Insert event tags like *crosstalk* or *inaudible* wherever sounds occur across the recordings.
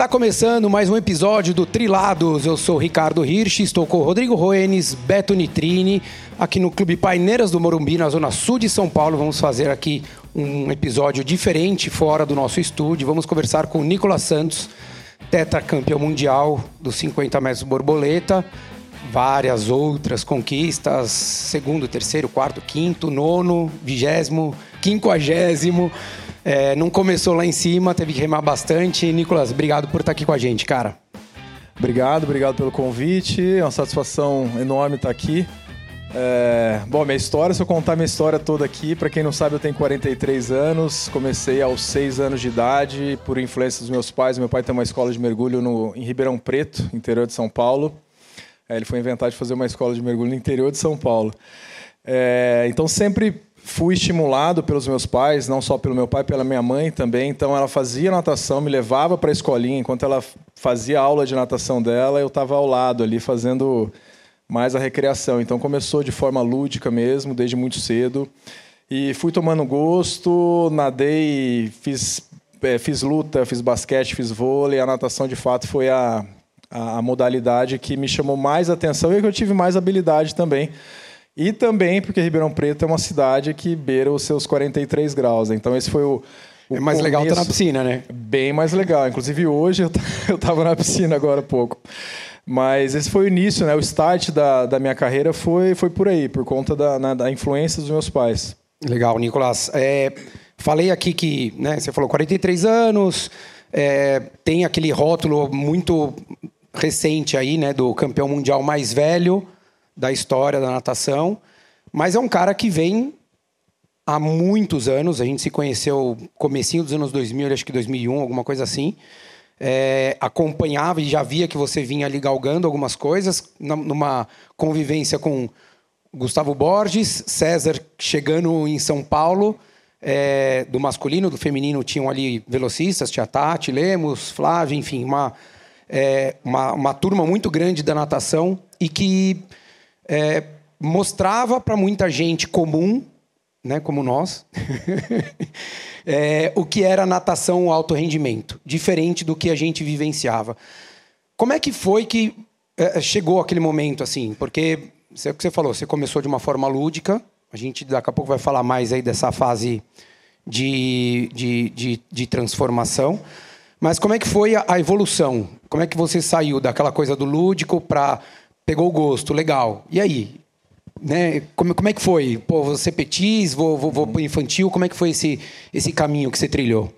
Está começando mais um episódio do Trilados. Eu sou Ricardo Hirsch, estou com Rodrigo Roenes, Beto Nitrini, aqui no Clube Paineiras do Morumbi, na zona sul de São Paulo. Vamos fazer aqui um episódio diferente fora do nosso estúdio. Vamos conversar com o Nicolas Santos, tetracampeão mundial dos 50 metros borboleta, várias outras conquistas, segundo, terceiro, quarto, quinto, nono, vigésimo, quinquagésimo. É, não começou lá em cima, teve que remar bastante. Nicolas, obrigado por estar aqui com a gente, cara. Obrigado, obrigado pelo convite. É uma satisfação enorme estar aqui. É, bom, minha história, se eu contar minha história toda aqui, para quem não sabe, eu tenho 43 anos. Comecei aos 6 anos de idade, por influência dos meus pais. Meu pai tem uma escola de mergulho no, em Ribeirão Preto, interior de São Paulo. É, ele foi inventar de fazer uma escola de mergulho no interior de São Paulo. É, então sempre fui estimulado pelos meus pais, não só pelo meu pai, pela minha mãe também. Então ela fazia natação, me levava para a escolinha. Enquanto ela fazia aula de natação dela, eu estava ao lado ali fazendo mais a recreação. Então começou de forma lúdica mesmo, desde muito cedo. E fui tomando gosto, nadei, fiz, é, fiz luta, fiz basquete, fiz vôlei. A natação de fato foi a, a, a modalidade que me chamou mais atenção e que eu tive mais habilidade também. E também porque Ribeirão Preto é uma cidade que beira os seus 43 graus. Então esse foi o, o é mais começo, legal estar na piscina, né? Bem mais legal. Inclusive hoje eu *laughs* estava na piscina agora há pouco. Mas esse foi o início, né? O start da, da minha carreira foi, foi por aí, por conta da, na, da influência dos meus pais. Legal, Nicolas. É, falei aqui que né, você falou 43 anos, é, tem aquele rótulo muito recente aí, né, do campeão mundial mais velho da história da natação, mas é um cara que vem há muitos anos. A gente se conheceu comecinho dos anos 2000, acho que 2001, alguma coisa assim. É, acompanhava e já via que você vinha ali galgando algumas coisas, numa convivência com Gustavo Borges, César chegando em São Paulo, é, do masculino, do feminino tinham ali velocistas, tinha Tati, Lemos, Flávio, enfim, uma, é, uma, uma turma muito grande da natação e que é, mostrava para muita gente comum, né, como nós, *laughs* é, o que era natação alto rendimento, diferente do que a gente vivenciava. Como é que foi que é, chegou aquele momento assim? Porque é o que você falou, você começou de uma forma lúdica. A gente daqui a pouco vai falar mais aí dessa fase de, de, de, de transformação. Mas como é que foi a evolução? Como é que você saiu daquela coisa do lúdico para pegou o gosto, legal. E aí? Né? Como, como é que foi? Pô, você petis, vou, vou, vou infantil, como é que foi esse, esse caminho que você trilhou?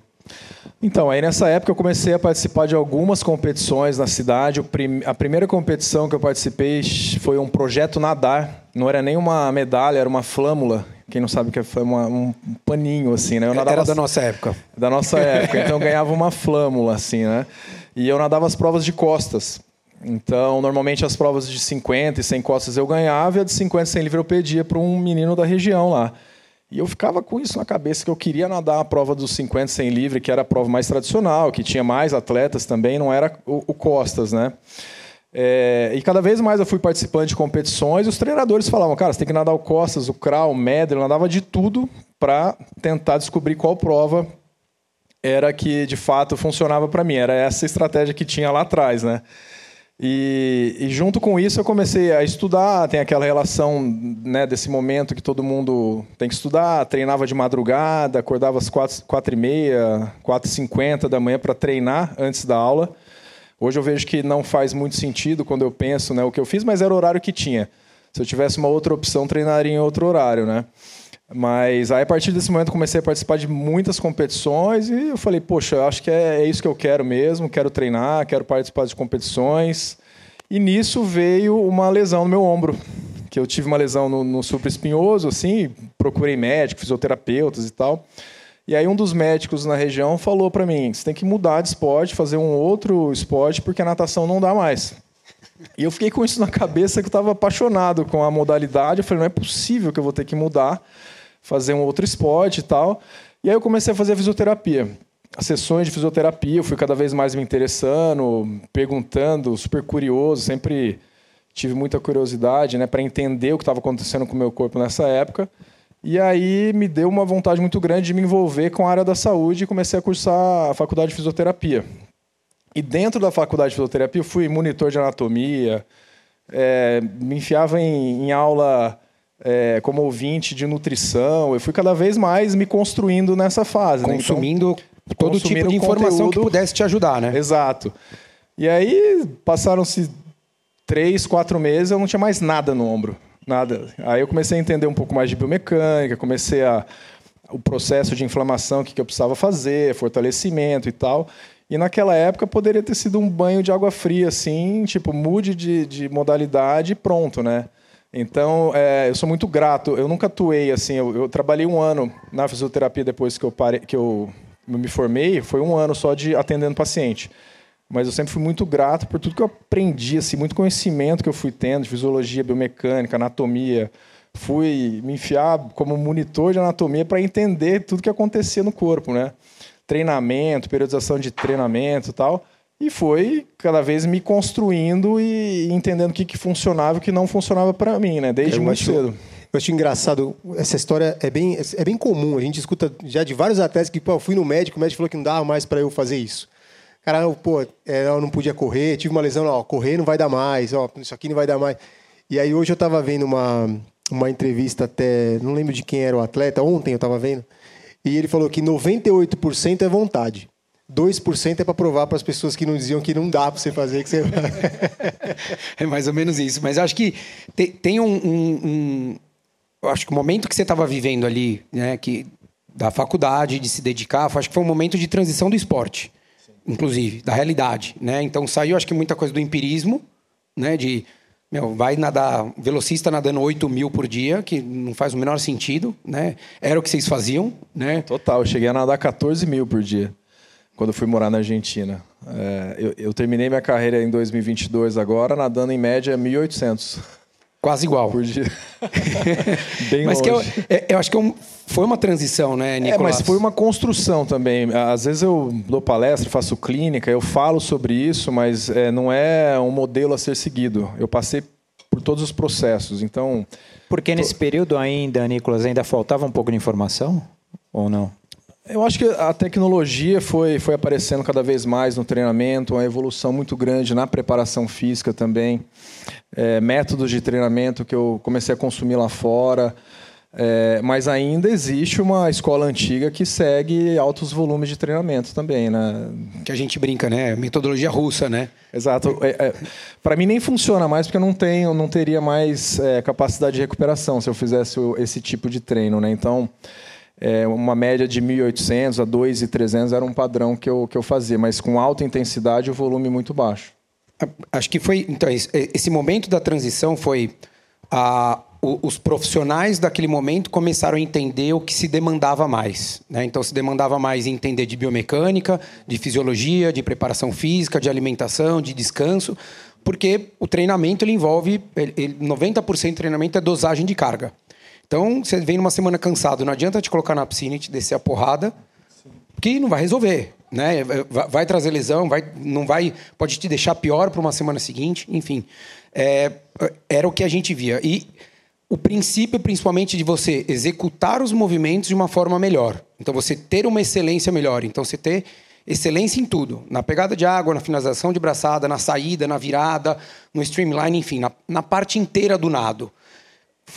Então, aí nessa época eu comecei a participar de algumas competições na cidade. A primeira competição que eu participei foi um projeto nadar. Não era nem uma medalha, era uma flâmula. Quem não sabe o que foi uma, um paninho assim, né? Eu nadava era da nossa época. Da nossa época. Então eu ganhava uma flâmula assim, né? E eu nadava as provas de costas. Então, normalmente as provas de 50 e 100 costas eu ganhava e a de 50 e 100 livre eu pedia para um menino da região lá. E eu ficava com isso na cabeça, que eu queria nadar a prova dos 50 100 livre, que era a prova mais tradicional, que tinha mais atletas também, não era o, o costas, né? É, e cada vez mais eu fui participando de competições e os treinadores falavam, cara, você tem que nadar o costas, o crawl, o medley, eu nadava de tudo para tentar descobrir qual prova era que de fato funcionava para mim. Era essa estratégia que tinha lá atrás, né? E, e, junto com isso eu comecei a estudar, tem aquela relação né, desse momento que todo mundo tem que estudar, treinava de madrugada, acordava às quatro, quatro e meia, quatro e cinquenta da manhã para treinar antes da aula. Hoje eu vejo que não faz muito sentido quando eu penso né, o que eu fiz, mas era o horário que tinha. Se eu tivesse uma outra opção, treinaria em outro horário, né? Mas aí, a partir desse momento, comecei a participar de muitas competições e eu falei, poxa, eu acho que é, é isso que eu quero mesmo, quero treinar, quero participar de competições. E nisso veio uma lesão no meu ombro, que eu tive uma lesão no, no espinhoso, assim, procurei médico, fisioterapeutas e tal. E aí um dos médicos na região falou para mim, você tem que mudar de esporte, fazer um outro esporte, porque a natação não dá mais. E eu fiquei com isso na cabeça que eu estava apaixonado com a modalidade. Eu falei, não é possível que eu vou ter que mudar fazer um outro esporte e tal. E aí eu comecei a fazer fisioterapia. As sessões de fisioterapia, eu fui cada vez mais me interessando, perguntando, super curioso, sempre tive muita curiosidade, né, para entender o que estava acontecendo com o meu corpo nessa época. E aí me deu uma vontade muito grande de me envolver com a área da saúde e comecei a cursar a faculdade de fisioterapia. E dentro da faculdade de fisioterapia, eu fui monitor de anatomia, é, me enfiava em, em aula é, como ouvinte de nutrição. Eu fui cada vez mais me construindo nessa fase. Consumindo né? então, todo consumindo tipo de informação conteúdo. que pudesse te ajudar, né? Exato. E aí passaram-se três, quatro meses, eu não tinha mais nada no ombro. Nada. Aí eu comecei a entender um pouco mais de biomecânica, comecei a o processo de inflamação, o que, que eu precisava fazer, fortalecimento e tal. E naquela época poderia ter sido um banho de água fria, assim, tipo, mude de, de modalidade e pronto, né? Então, é, eu sou muito grato. Eu nunca atuei assim. Eu, eu, trabalhei um ano na fisioterapia depois que eu, pare, que eu me formei. Foi um ano só de atendendo paciente. Mas eu sempre fui muito grato por tudo que eu aprendi, assim, muito conhecimento que eu fui tendo de fisiologia, biomecânica, anatomia. Fui me enfiar como monitor de anatomia para entender tudo que acontecia no corpo, né? Treinamento, periodização de treinamento e tal. E foi cada vez me construindo e entendendo o que, que funcionava e o que não funcionava para mim, né? Desde eu muito acho, cedo. Eu acho engraçado, essa história é bem, é bem comum. A gente escuta já de vários atletas que, pô, eu fui no médico, o médico falou que não dava mais para eu fazer isso. Cara, pô, é, eu não podia correr, tive uma lesão, ó, correr não vai dar mais, ó, isso aqui não vai dar mais. E aí hoje eu estava vendo uma, uma entrevista até, não lembro de quem era o atleta, ontem eu estava vendo, e ele falou que 98% é vontade. 2% é para provar para as pessoas que não diziam que não dá para você fazer. Que você... *laughs* é mais ou menos isso. Mas acho que tem, tem um, um, um, acho que o momento que você estava vivendo ali, né, que, da faculdade, de se dedicar, acho que foi um momento de transição do esporte, Sim. inclusive, da realidade. Né? Então saiu, acho que, muita coisa do empirismo, né, de. Meu, vai nadar, velocista nadando 8 mil por dia, que não faz o menor sentido, né? Era o que vocês faziam, né? Total, eu cheguei a nadar 14 mil por dia quando fui morar na Argentina. É, eu, eu, terminei minha carreira em 2022 agora, nadando em média 1.800. Quase igual. Por dia. *laughs* Bem mas longe. Que eu, é, eu acho que é foi uma transição, né, Nicolas? É, mas foi uma construção também. Às vezes eu dou palestra, faço clínica, eu falo sobre isso, mas é, não é um modelo a ser seguido. Eu passei por todos os processos, então... Porque nesse período ainda, Nicolas, ainda faltava um pouco de informação? Ou não? Eu acho que a tecnologia foi, foi aparecendo cada vez mais no treinamento, uma evolução muito grande na preparação física também. É, métodos de treinamento que eu comecei a consumir lá fora. É, mas ainda existe uma escola antiga que segue altos volumes de treinamento também, né? Que a gente brinca, né? Metodologia russa, né? Exato. É, é, Para mim nem funciona mais porque eu não tenho, não teria mais é, capacidade de recuperação se eu fizesse esse tipo de treino, né? Então é, uma média de 1.800 a 2.300 era um padrão que eu, que eu fazia, mas com alta intensidade e volume muito baixo. Acho que foi. Então, esse momento da transição foi. A, os profissionais daquele momento começaram a entender o que se demandava mais. Né? Então, se demandava mais entender de biomecânica, de fisiologia, de preparação física, de alimentação, de descanso, porque o treinamento ele envolve. Ele, 90% do treinamento é dosagem de carga. Então, você vem numa semana cansado, não adianta te colocar na piscina e te descer a porrada, que não vai resolver, né? Vai, trazer lesão, vai, não vai, pode te deixar pior para uma semana seguinte, enfim. É, era o que a gente via. E o princípio, principalmente, de você executar os movimentos de uma forma melhor. Então, você ter uma excelência melhor. Então, você ter excelência em tudo. Na pegada de água, na finalização de braçada, na saída, na virada, no streamline, enfim, na, na parte inteira do nado.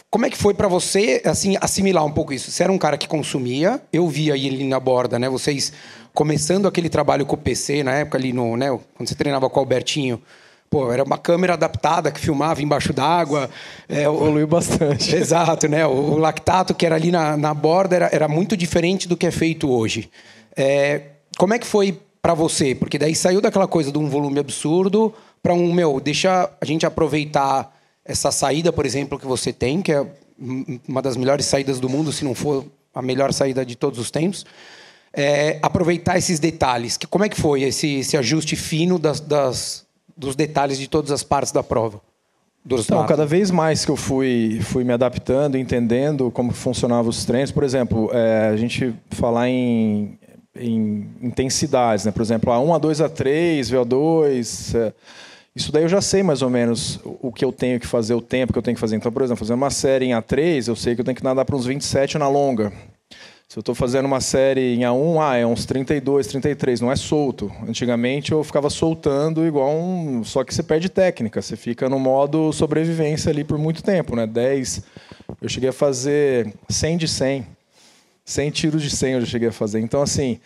Como é que foi para você assim assimilar um pouco isso? Você era um cara que consumia, eu via ele na borda, né? Vocês começando aquele trabalho com o PC na época ali no, né, quando você treinava com o Albertinho. Pô, era uma câmera adaptada que filmava embaixo d'água. É, Evoluiu bastante. *laughs* Exato, né? O, o, lactato que era ali na, na borda era, era muito diferente do que é feito hoje. É, como é que foi para você? Porque daí saiu daquela coisa de um volume absurdo para um, meu, deixa a gente aproveitar essa saída, por exemplo, que você tem, que é uma das melhores saídas do mundo, se não for a melhor saída de todos os tempos, é aproveitar esses detalhes. Que, como é que foi esse, esse ajuste fino das, das, dos detalhes de todas as partes da prova? Então, cada vez mais que eu fui, fui me adaptando, entendendo como funcionavam os treinos, por exemplo, é, a gente falar em, em intensidades, né? por exemplo, A1, A2, A3, VO2... É, isso daí eu já sei mais ou menos o que eu tenho que fazer, o tempo que eu tenho que fazer. Então, por exemplo, fazendo uma série em A3, eu sei que eu tenho que nadar para uns 27 na longa. Se eu estou fazendo uma série em A1, ah, é uns 32, 33, não é solto. Antigamente eu ficava soltando igual um. Só que você perde técnica, você fica no modo sobrevivência ali por muito tempo, né? 10. Eu cheguei a fazer 100 de 100. 100 tiros de 100 eu já cheguei a fazer. Então, assim,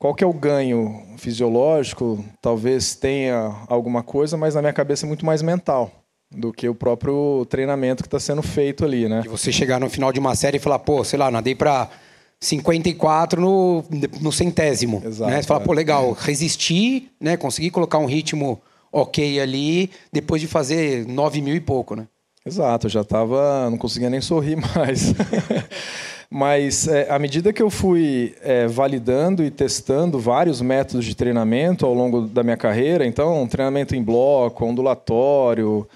qual que é o ganho fisiológico? Talvez tenha alguma coisa, mas na minha cabeça é muito mais mental do que o próprio treinamento que está sendo feito ali, né? De você chegar no final de uma série e falar, pô, sei lá, nadei para 54 no, no centésimo. Exato, né? Você fala, é. pô, legal, resisti, né? Consegui colocar um ritmo ok ali, depois de fazer 9 mil e pouco, né? Exato, eu já estava, não conseguia nem sorrir *laughs* mais. Mas é, à medida que eu fui é, validando e testando vários métodos de treinamento ao longo da minha carreira, então treinamento em bloco, ondulatório,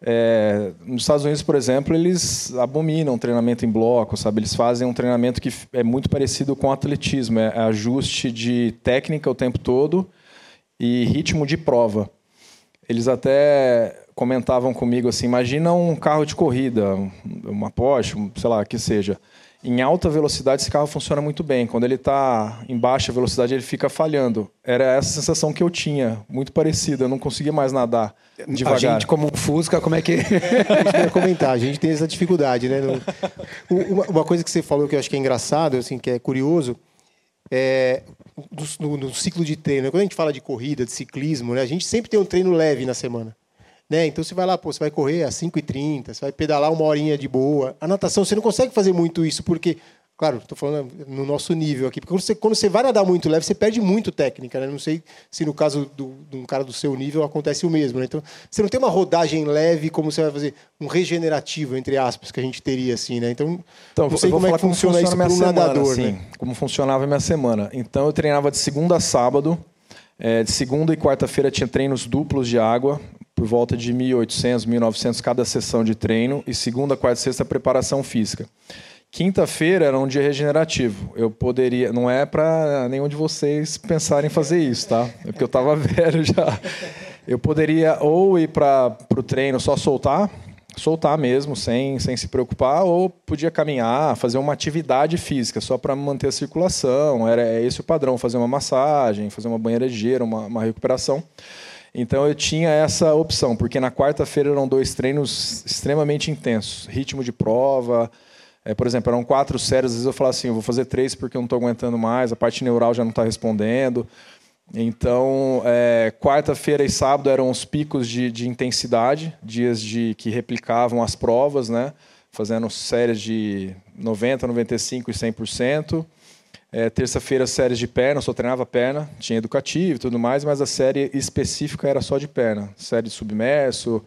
é, nos Estados Unidos, por exemplo, eles abominam treinamento em bloco, sabe? Eles fazem um treinamento que é muito parecido com atletismo, é ajuste de técnica o tempo todo e ritmo de prova. Eles até comentavam comigo assim: imagina um carro de corrida, uma Porsche, sei lá, que seja. Em alta velocidade, esse carro funciona muito bem. Quando ele está em baixa velocidade, ele fica falhando. Era essa sensação que eu tinha, muito parecida. Eu não conseguia mais nadar devagar. A gente, como um Fusca, como é que. *laughs* Que eu ia comentar, a gente tem essa dificuldade, né? *laughs* Uma, coisa que você falou que eu acho que é engraçado, assim, que é curioso, é no, no- no ciclo de treino. né? Quando a gente fala de corrida, de ciclismo, né? A gente sempre tem um treino leve na semana. Né? Então você vai lá, pô, você vai correr às 5h30, você vai pedalar uma horinha de boa. A natação, você não consegue fazer muito isso, porque, claro, estou falando no nosso nível aqui, porque quando você, quando você vai nadar muito leve, você perde muito técnica, né? Não sei se no caso do- de um cara do seu nível acontece o mesmo, né? Então, você não tem uma rodagem leve como você vai fazer um regenerativo, entre aspas, que a gente teria assim, né? Então, Então, não sei como é que falar funciona, isso minha para um semana, nadador, assim, né? Como funcionava a minha semana. Então, eu treinava de segunda a sábado. É, de segunda e quarta-feira tinha treinos duplos de água, por volta de 1.800, 1.900 cada sessão de treino. E segunda, quarta e sexta, preparação física. Quinta-feira era um dia regenerativo. Eu poderia. Não é para nenhum de vocês pensarem em fazer isso, tá? É porque eu estava *laughs* velho já. Eu poderia ou ir para o treino só soltar, soltar mesmo, sem, sem se preocupar, ou podia caminhar, fazer uma atividade física só para manter a circulação. Era é esse o padrão, fazer uma massagem, fazer uma banheira de gelo, uma, uma recuperação. Então eu tinha essa opção, porque na quarta-feira eram dois treinos extremamente intensos, ritmo de prova. É, por exemplo, eram quatro séries, às vezes eu falava assim, eu vou fazer três porque eu não estou aguentando mais, a parte neural já não está respondendo. Então, é, quarta-feira e sábado eram os picos de, de intensidade, dias de que replicavam as provas, né? fazendo séries de 90%, 95% e 100%. É, Terça-feira, séries de perna, só treinava perna, tinha educativo e tudo mais, mas a série específica era só de perna. Série de submerso,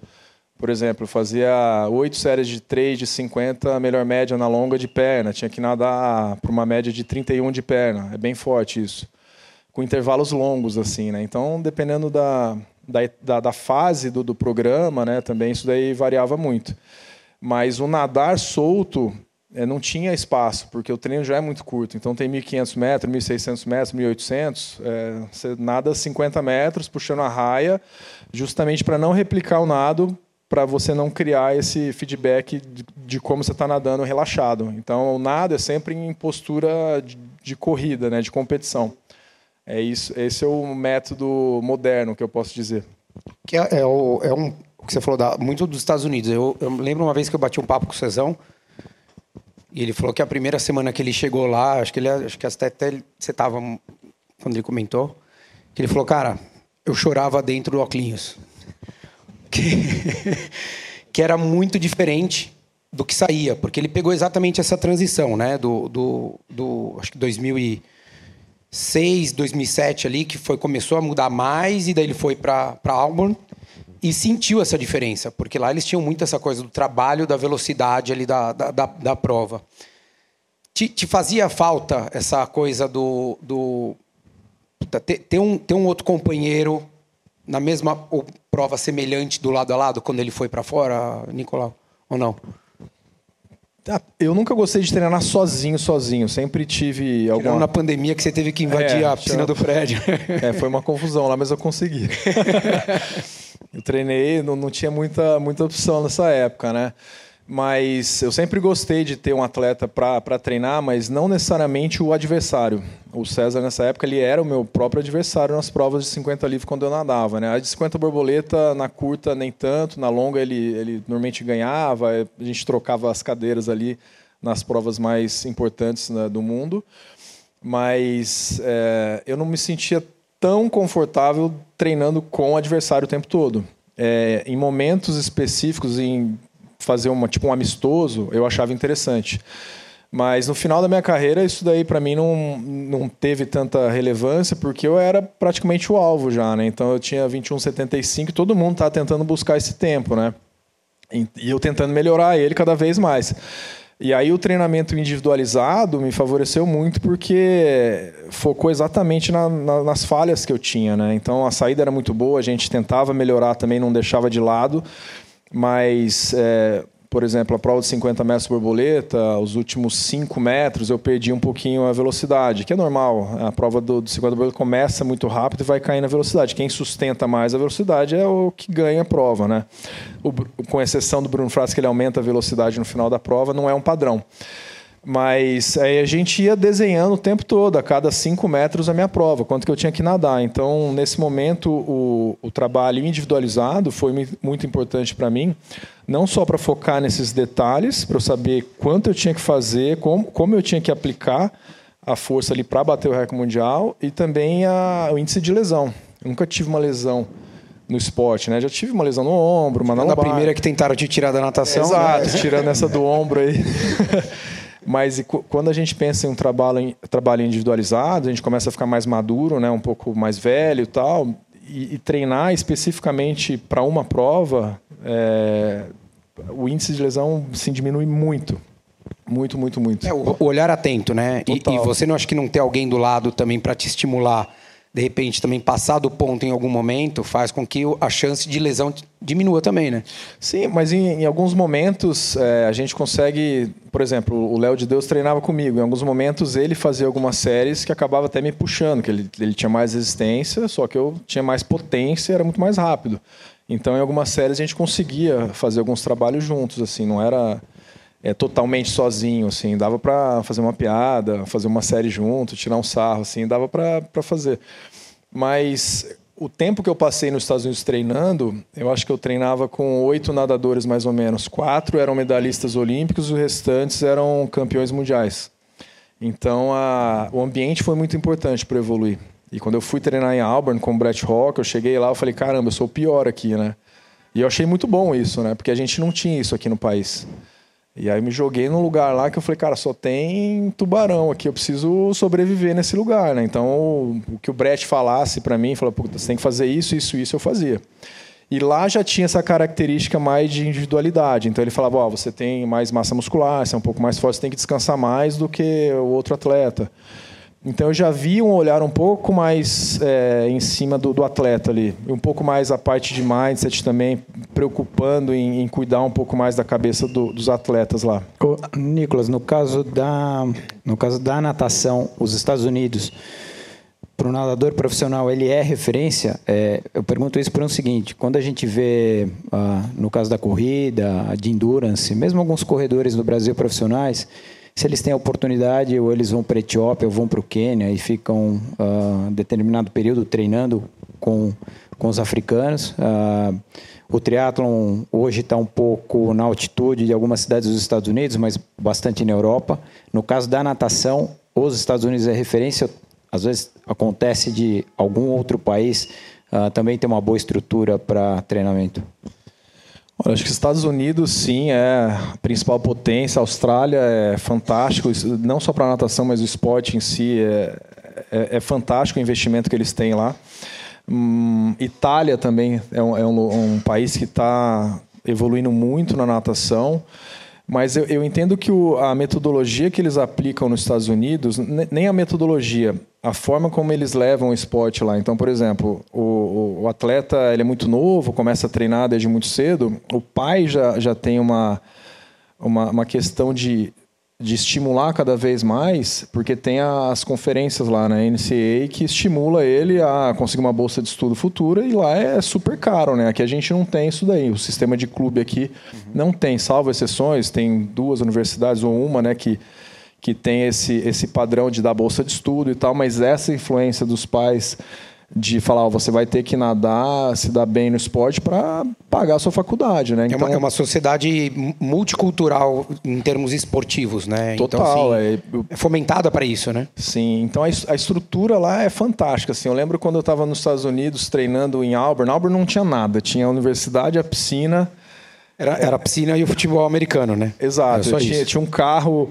por exemplo, eu fazia oito séries de 3 de 50, melhor média na longa de perna. Tinha que nadar para uma média de 31 de perna. É bem forte isso. Com intervalos longos, assim, né? Então, dependendo da, da, da, da fase do, do programa, né? Também isso daí variava muito. Mas o nadar solto eh, não tinha espaço, porque o treino já é muito curto. Então tem 1.500 metros, 1.600 metros, 1.800. É, você nada 50 metros, puxando a raia, justamente para não replicar o nado, para você não criar esse feedback de, de como você está nadando relaxado. Então o nado é sempre em postura de, de corrida, né, de competição. É isso, esse é o método moderno que eu posso dizer. Que é, é o, é um, o que você falou da, muito dos Estados Unidos. Eu, eu lembro uma vez que eu bati um papo com o Cezão e ele falou que a primeira semana que ele chegou lá, acho que ele acho que até, até você estava quando ele comentou, que ele falou, cara, eu chorava dentro do Oclinhos. *laughs* Que, que era muito diferente do que saía, porque ele pegou exatamente essa transição, né, do, do, do acho que 2006, 2007 ali, que foi começou a mudar mais e daí ele foi para para Auburn e sentiu essa diferença, porque lá eles tinham muito essa coisa do trabalho, da velocidade ali da, da, da, da prova. Te, te fazia falta essa coisa do, do ter, ter um, ter um outro companheiro na mesma prova semelhante do lado a lado quando ele foi para fora, Nicolau? Ou não? Ah, Eu nunca gostei de treinar sozinho, sozinho. Sempre tive Tirando alguma na pandemia que você teve que invadir É, a piscina do prédio. *laughs* É, foi uma confusão lá, mas eu consegui. *laughs* eu treinei, não, não tinha muita, muita opção nessa época, né? Mas eu sempre gostei de ter um atleta para treinar, mas não necessariamente o adversário. O César, nessa época, ele era o meu próprio adversário nas provas de 50 livre quando eu nadava. Né? A de 50 borboleta, na curta, nem tanto. Na longa, ele, ele normalmente ganhava. A gente trocava as cadeiras ali nas provas mais importantes né, do mundo. Mas é, eu não me sentia tão confortável treinando com o adversário o tempo todo. É, em momentos específicos, em fazer uma, tipo um amistoso, eu achava interessante. Mas no final da minha carreira, isso daí para mim não, não teve tanta relevância, porque eu era praticamente o alvo já, né? Então eu tinha 21,75 todo mundo tá tentando buscar esse tempo, né? E eu tentando melhorar ele cada vez mais. E aí o treinamento individualizado me favoreceu muito porque focou exatamente na, na, nas falhas que eu tinha, né? Então a saída era muito boa, a gente tentava melhorar também, não deixava de lado. Mas, é, por exemplo, a prova de 50 metros borboleta, os últimos 5 metros eu perdi um pouquinho a velocidade, que é normal. A prova do, do 50 borboleta começa muito rápido e vai cair na velocidade. Quem sustenta mais a velocidade é o que ganha a prova, né? O, com exceção do Bruno Fratos, que ele aumenta a velocidade no final da prova, não é um padrão. Mas aí a gente ia desenhando o tempo todo, a cada cinco metros a minha prova, quanto que eu tinha que nadar. Então, nesse momento, o, o trabalho individualizado foi muito importante para mim, não só para focar nesses detalhes, para eu saber quanto eu tinha que fazer, como, como eu tinha que aplicar a força ali para bater o recorde mundial e também a, o índice de lesão. Eu nunca tive uma lesão no esporte, né? Já tive uma lesão no ombro, uma na lombar. Primeira que tentaram te tirar da natação. Exato, né? tirando essa do ombro aí. *laughs* Mas quando a gente pensa em um trabalho, trabalho individualizado, a gente começa a ficar mais maduro, né, um pouco mais velho e tal, e, e treinar especificamente para uma prova, é, o índice de lesão assim, diminui muito. Muito, muito, muito. É, o olhar atento, né? E, e, você não acha que não ter alguém do lado também para te estimular de repente também passar do ponto em algum momento faz com que a chance de lesão diminua também, né? Sim, mas em, em alguns momentos é, a gente consegue, por exemplo, o Léo de Deus treinava comigo. Em alguns momentos ele fazia algumas séries que acabava até me puxando, que ele, ele tinha mais resistência, só que eu tinha mais potência, era muito mais rápido. Então, em algumas séries a gente conseguia fazer alguns trabalhos juntos, assim, não era é, totalmente sozinho, assim, dava para fazer uma piada, fazer uma série junto, tirar um sarro, assim, dava para fazer. Mas o tempo que eu passei nos Estados Unidos treinando, eu acho que eu treinava com oito nadadores mais ou menos. Quatro eram medalhistas olímpicos, os restantes eram campeões mundiais. Então, a, o ambiente foi muito importante para evoluir. E quando eu fui treinar em Auburn com o Brett Hawk, eu cheguei lá, eu falei, caramba, eu sou o pior aqui, né? E eu achei muito bom isso, né? Porque a gente não tinha isso aqui no país. E aí me joguei num lugar lá que eu falei, cara, só tem tubarão aqui, eu preciso sobreviver nesse lugar, né? Então, o que o Brett falasse para mim, falou, você tem que fazer isso, isso, isso, eu fazia. E lá já tinha essa característica mais de individualidade. Então ele falava, ó, oh, você tem mais massa muscular, você é um pouco mais forte, você tem que descansar mais do que o outro atleta. Então eu já vi um olhar um pouco mais é, em cima do, do, atleta ali, um pouco mais a parte de mindset também, preocupando em, em cuidar um pouco mais da cabeça do, dos atletas lá. Nicolas, no caso da no caso da natação, os Estados Unidos, para o nadador profissional, ele é referência. É, eu pergunto isso por um seguinte: quando a gente vê, ah, no caso da corrida, de endurance, mesmo alguns corredores no Brasil profissionais se eles têm a oportunidade, ou eles vão para a Etiópia, ou vão para o Quênia e ficam uh, determinado período treinando com, com os africanos. Uh, o triatlon hoje está um pouco na altitude de algumas cidades dos Estados Unidos, mas bastante na Europa. No caso da natação, os Estados Unidos é referência. Às vezes acontece de algum outro país uh, também ter uma boa estrutura para treinamento. Olha, acho que Estados Unidos, sim, é a principal potência. A Austrália é fantástico, não só para a natação, mas o esporte em si é, é, é, fantástico o investimento que eles têm lá. Hum, Itália também é um, é um, um país que está evoluindo muito na natação. Mas eu, eu entendo que o, a metodologia que eles aplicam nos Estados Unidos, nem a metodologia, a forma como eles levam o esporte lá. Então, por exemplo, o, o, atleta ele é muito novo, começa a treinar desde muito cedo, o pai já, já tem uma, uma, uma questão de, de estimular cada vez mais, porque tem as conferências lá na NCAA que estimula ele a conseguir uma bolsa de estudo futura e lá é super caro, né? Aqui a gente não tem isso daí. O sistema de clube aqui uhum. não tem, salvo exceções, tem duas universidades ou uma, né, que que tem esse esse padrão de dar bolsa de estudo e tal, mas essa influência dos pais de falar, ó, você vai ter que nadar, se dar bem no esporte para pagar a sua faculdade, né? Então, é, uma, é uma sociedade multicultural em termos esportivos, né? Então, Total. Então, assim, é, é fomentada para isso, né? Sim. Então a, a, estrutura lá é fantástica. Assim, eu lembro quando eu estava nos Estados Unidos treinando em Auburn. Auburn não tinha nada. Tinha a universidade, a piscina. Era, era a piscina e o futebol americano, né? Exato. Tinha, tinha, um carro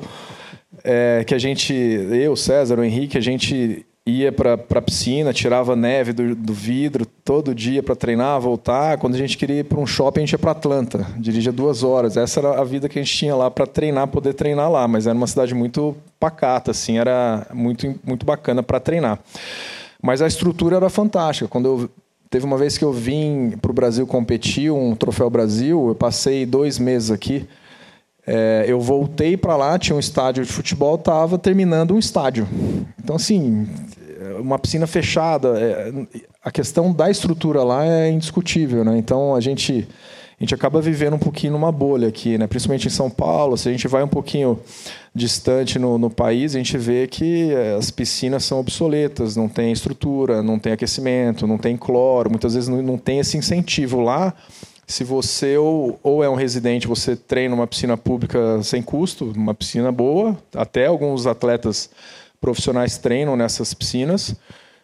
é, que a gente, eu, César, o Henrique, a gente ia para a piscina, tirava neve do, do vidro todo dia para treinar, voltar. Quando a gente queria ir para um shopping, a gente ia para Atlanta, dirigia duas horas. Essa era a vida que a gente tinha lá para treinar, poder treinar lá. Mas era uma cidade muito pacata, assim, era muito, muito bacana para treinar. Mas a estrutura era fantástica. Quando eu teve uma vez que eu vim para o Brasil competir um troféu Brasil, eu passei dois meses aqui. É, eu voltei para lá, tinha um estádio de futebol, estava terminando um estádio. Então, assim, uma piscina fechada. É, a questão da estrutura lá é indiscutível, né? Então a gente a gente acaba vivendo um pouquinho numa bolha aqui, né? Principalmente em São Paulo. Se a gente vai um pouquinho distante no, no país, a gente vê que é, as piscinas são obsoletas, não tem estrutura, não tem aquecimento, não tem cloro. Muitas vezes não, não tem esse incentivo lá. Se você ou, ou é um residente, você treina uma piscina pública sem custo, uma piscina boa. Até alguns atletas profissionais treinam nessas piscinas.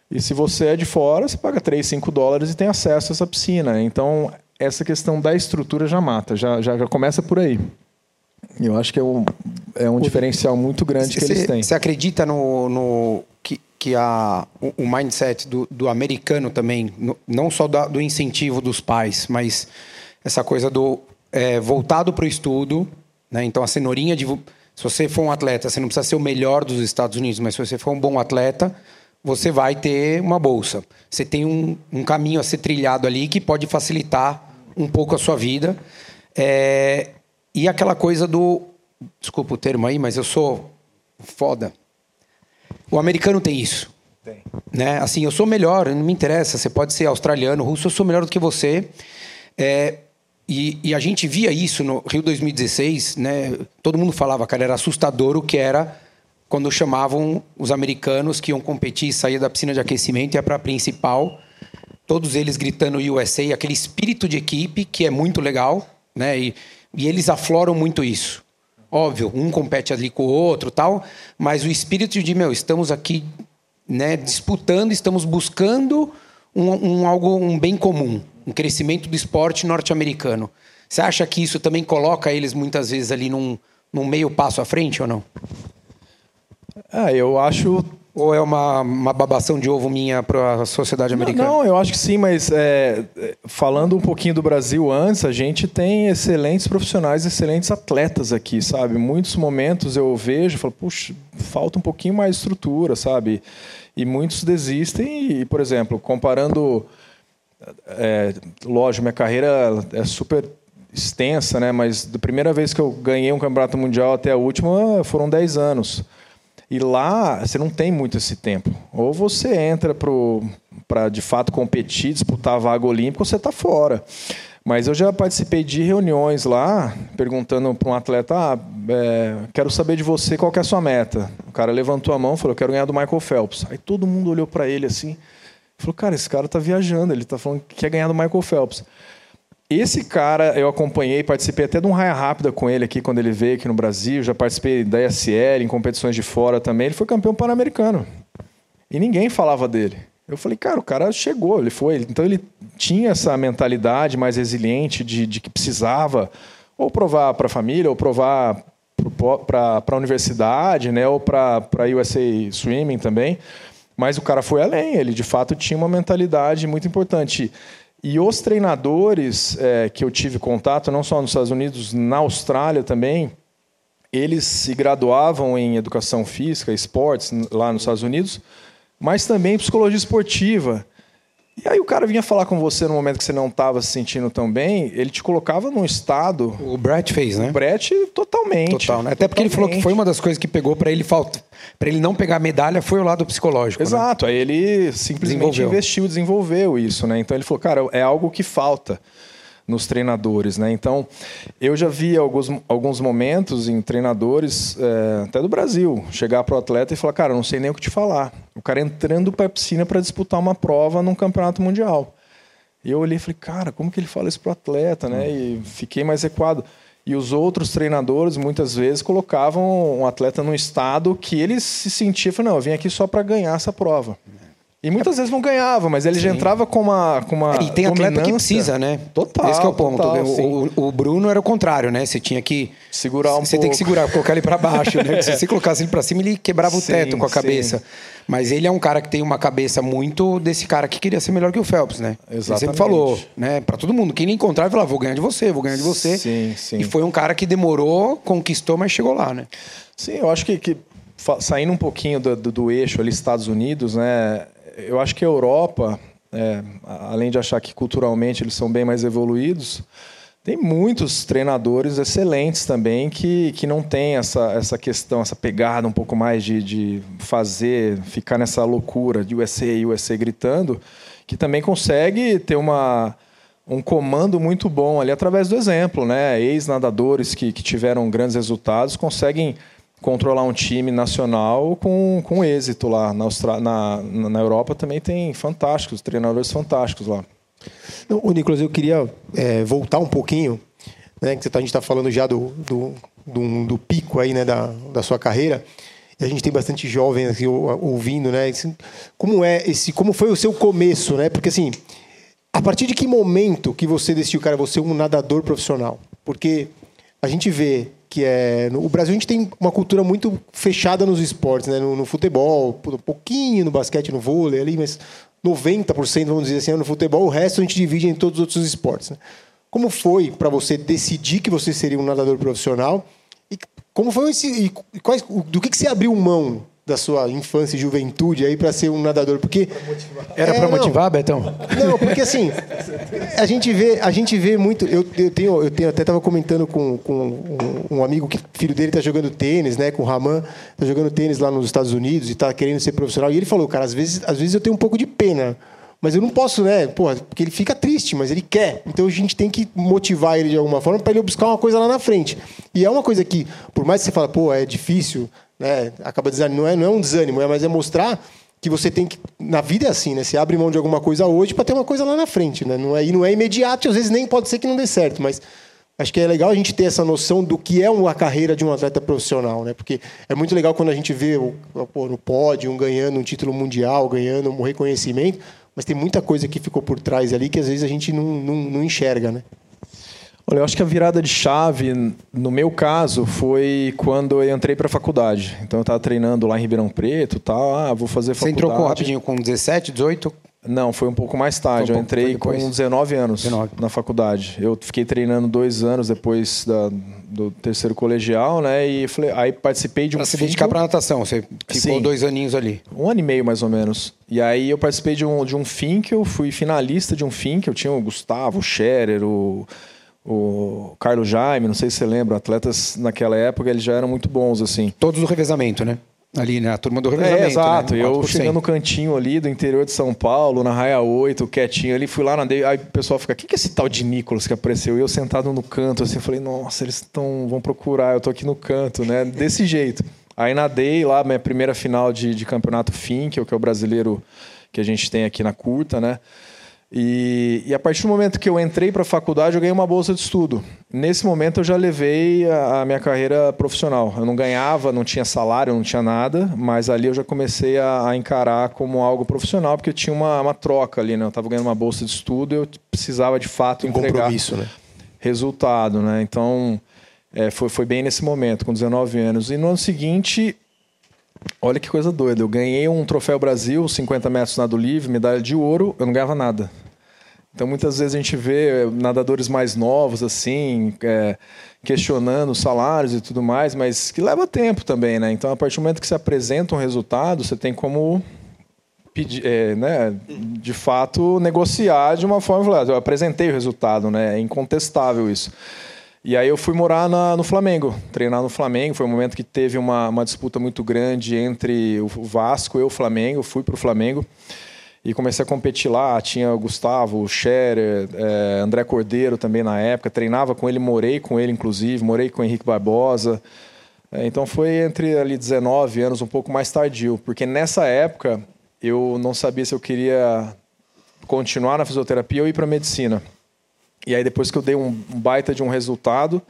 E se você é de fora, você paga 3, 5 dólares e tem acesso a essa piscina. Então, essa questão da estrutura já mata, já, já, já começa por aí. Eu acho que é um, é um diferencial muito grande cê, que eles têm. Você acredita no, no que, que a, o, o mindset do, do, americano também, no, não só da, do incentivo dos pais, mas essa coisa do é, voltado para o estudo, né? então a cenourinha de se você for um atleta, você não precisa ser o melhor dos Estados Unidos, mas se você for um bom atleta, você vai ter uma bolsa. Você tem um, um caminho a ser trilhado ali que pode facilitar um pouco a sua vida. É, e aquela coisa do. Desculpa o termo aí, mas eu sou foda. O americano tem isso. Tem. Né? Assim, eu sou melhor, não me interessa. Você pode ser australiano, russo, eu sou melhor do que você. É, e, e, a gente via isso no Rio 2016, né? Todo mundo falava, cara, era assustador o que era quando chamavam os americanos que iam competir, sair da piscina de aquecimento e ia para a principal, todos eles gritando USA, aquele espírito de equipe que é muito legal, né? E, e eles afloram muito isso. Óbvio, um compete ali com o outro, tal, mas o espírito de meu, estamos aqui, né, disputando, estamos buscando um, um algo, um bem comum um crescimento do esporte norte-americano. Você acha que isso também coloca eles muitas vezes ali num, num meio passo à frente ou não? Ah, eu acho. Ou é uma, uma babação de ovo minha para a sociedade americana? Não, não, eu acho que sim, mas é, falando um pouquinho do Brasil antes, a gente tem excelentes profissionais, excelentes atletas aqui, sabe? Muitos momentos eu vejo, falo, puxa, falta um pouquinho mais estrutura, sabe? E muitos desistem, e, por exemplo, comparando é, lógico, minha carreira é super extensa, né? Mas da primeira vez que eu ganhei um campeonato mundial até a última foram 10 anos. E lá você não tem muito esse tempo. Ou você entra para de fato competir, disputar a vaga olímpica, ou você está fora. Mas eu já participei de reuniões lá, perguntando para um atleta: ah, é, quero saber de você qual é a sua meta. O cara levantou a mão e falou: quero ganhar do Michael Phelps. Aí todo mundo olhou para ele assim. Falou, cara, esse cara tá viajando, ele tá falando que quer ganhar do Michael Phelps. Esse cara eu acompanhei, participei até de um raia rápida com ele aqui quando ele veio aqui no Brasil, já participei da ESL, em competições de fora também. Ele foi campeão pan-americano. E ninguém falava dele. Eu falei, cara, o cara chegou, ele foi. Então ele tinha essa mentalidade mais resiliente de, de que precisava ou provar para a família, ou provar para a universidade, né, ou para a USA Swimming também. Mas o cara foi além, ele de fato tinha uma mentalidade muito importante. E os treinadores é, que eu tive contato, não só nos Estados Unidos, na Austrália também, eles se graduavam em educação física, esportes, lá nos Estados Unidos, mas também psicologia esportiva. E aí o cara vinha falar com você no momento que você não estava se sentindo tão bem, ele te colocava num estado. O Brett fez, né? O Brett totalmente. Total, né? Até porque ele falou que foi uma das coisas que pegou para ele falta, para ele não pegar medalha foi o lado psicológico. né? Exato. Né? Aí ele simplesmente desenvolveu. investiu, desenvolveu isso, né? Então ele falou, cara, é algo que falta nos treinadores, né? Então, eu já vi alguns, alguns momentos em treinadores, é, até do Brasil, chegar para o atleta e falar, cara, não sei nem o que te falar. O cara entrando para a piscina para disputar uma prova num campeonato mundial. E eu olhei e falei, cara, como que ele fala isso para o atleta, né? E fiquei mais equado. E os outros treinadores, muitas vezes, colocavam um atleta num estado que ele se sentia, falou, não, eu vim aqui só para ganhar essa prova. E muitas vezes não ganhava, mas ele Sim. já entrava com uma, com uma. E tem atleta que precisa, né? Total. Esse é o ponto. Total, o, o, o, Bruno era o contrário, né? Você tinha que. Segurar um Você pouco. tem que segurar, colocar ele para baixo, né? *laughs* Se você colocasse ele para cima, ele quebrava o teto com a cabeça. Sim. Mas ele é um cara que tem uma cabeça muito desse cara que queria ser melhor que o Phelps, né? Exatamente. Ele sempre falou, né? Para todo mundo. Quem ele encontrava, falava, vou ganhar de você, vou ganhar de você. Sim, sim. E foi um cara que demorou, conquistou, mas chegou lá, né? Sim, eu acho que, que saindo um pouquinho do, do, do eixo ali, Estados Unidos, né? Eu acho que a Europa, é, além de achar que culturalmente eles são bem mais evoluídos, tem muitos treinadores excelentes também que, que não tem essa, essa questão, essa pegada um pouco mais de, de fazer, ficar nessa loucura de USA, USA gritando, que também consegue ter uma, um comando muito bom ali através do exemplo. Né? Ex-nadadores que, que tiveram grandes resultados conseguem controlar um time nacional com, com êxito lá. Na, Austra... na, na Europa também tem fantásticos, treinadores fantásticos lá. Não, o Nicolas, eu queria é, voltar um pouquinho, né, que tá, a gente está falando já do, do, do, do, pico aí, né, da, da sua carreira. E a gente tem bastante jovens aqui ouvindo, né? Como é esse, como foi o seu começo, né? Porque assim, a partir de que momento que você decidiu, cara, você é um nadador profissional? Porque a gente vê que é no o Brasil a gente tem uma cultura muito fechada nos esportes, né? No, no futebol, um pouquinho no basquete, no vôlei ali, mas 90%, vamos dizer assim, é no futebol, o resto a gente divide em todos os outros esportes. Né? Como foi para você decidir que você seria um nadador profissional? E como foi esse, e quais, do que, que você abriu mão da sua infância e juventude aí para ser um nadador? Porque era para motivar, Betão? Não, porque assim a gente vê, a gente vê muito. Eu, eu tenho, eu tenho até estava comentando com, com um, um, amigo que filho dele está jogando tênis, né? Com o Raman, está jogando tênis lá nos Estados Unidos e está querendo ser profissional. E ele falou, cara, às vezes, às vezes eu tenho um pouco de pena. Mas eu não posso, né? Porra, porque ele fica triste, mas ele quer. Então a gente tem que motivar ele de alguma forma para ele buscar uma coisa lá na frente. E é uma coisa que, por mais que você fale, pô, é difícil, né? Acaba dizendo, não é, não é um desânimo, é, mas é mostrar que você tem que na vida é assim, né? Você abre mão de alguma coisa hoje para ter uma coisa lá na frente, né? Não é e não é imediato, às vezes nem pode ser que não dê certo, mas acho que é legal a gente ter essa noção do que é uma carreira de um atleta profissional, né? Porque é muito legal quando a gente vê o, no pódio um ganhando um título mundial, ganhando um reconhecimento, mas tem muita coisa que ficou por trás ali que às vezes a gente não, não, não enxerga, né? Olha, eu acho que a virada de chave, no meu caso, foi quando eu entrei para a faculdade. Então eu estava treinando lá em Ribeirão Preto, tal. Ah, vou fazer faculdade. Você entrou com rapidinho com 17, 18? Não, foi um pouco mais tarde. Um eu entrei com 19 anos 19. na faculdade. Eu fiquei treinando dois anos depois da, do terceiro colegial, né? E falei, aí participei de um. Pra se dedicar para natação, você ficou Sim. dois aninhos ali. Um ano e meio mais ou menos. E aí eu participei de um de um eu fui finalista de um que Eu tinha o Gustavo, o Scherer, o o Carlos Jaime, não sei se você lembra, atletas naquela época eles já eram muito bons assim. Todos do revezamento, né? Ali na turma do revezamento. É, exato. Né? Eu chegando no cantinho ali do interior de São Paulo, na Raia 8, quietinho ali, fui lá, nadei. Aí o pessoal fica, quem que é esse tal de Nicolas que apareceu? E eu sentado no canto, assim, falei, nossa, eles estão, vão procurar, eu tô aqui no canto, né? Desse jeito. Aí nadei lá, minha primeira final de, de campeonato é o que é o brasileiro que a gente tem aqui na curta, né? E, e, a partir do momento que eu entrei para a faculdade, eu ganhei uma bolsa de estudo. Nesse momento, eu já levei a, a, minha carreira profissional. Eu não ganhava, não tinha salário, não tinha nada, mas ali eu já comecei a, a encarar como algo profissional, porque eu tinha uma, uma troca ali. Né? Eu estava ganhando uma bolsa de estudo e eu precisava de fato um entregar compromisso, né? resultado. Né? Então, é, foi, foi bem nesse momento, com 19 anos. E no ano seguinte, Olha que coisa doida. Eu ganhei um troféu Brasil, 50 metros nado livre, medalha de ouro, eu não ganhava nada. Então muitas vezes a gente vê nadadores mais novos assim, é, questionando salários e tudo mais, mas que leva tempo também, né? Então a partir do momento que você apresenta um resultado, você tem como pedir, é, né, de fato, negociar de uma forma. Eu apresentei o resultado, né? É incontestável isso. E aí eu fui morar na, no Flamengo, treinar no Flamengo. Foi um momento que teve uma, uma disputa muito grande entre o Vasco e o Flamengo. Fui para o Flamengo e comecei a competir lá. Tinha o Gustavo, o Scherer, é, André Cordeiro também na época. Treinava com ele, morei com ele, inclusive. Morei com o Henrique Barbosa. É, então foi entre ali 19 anos, um pouco mais tardio. Porque nessa época eu não sabia se eu queria continuar na fisioterapia ou ir para medicina. E aí depois que eu dei um baita de um resultado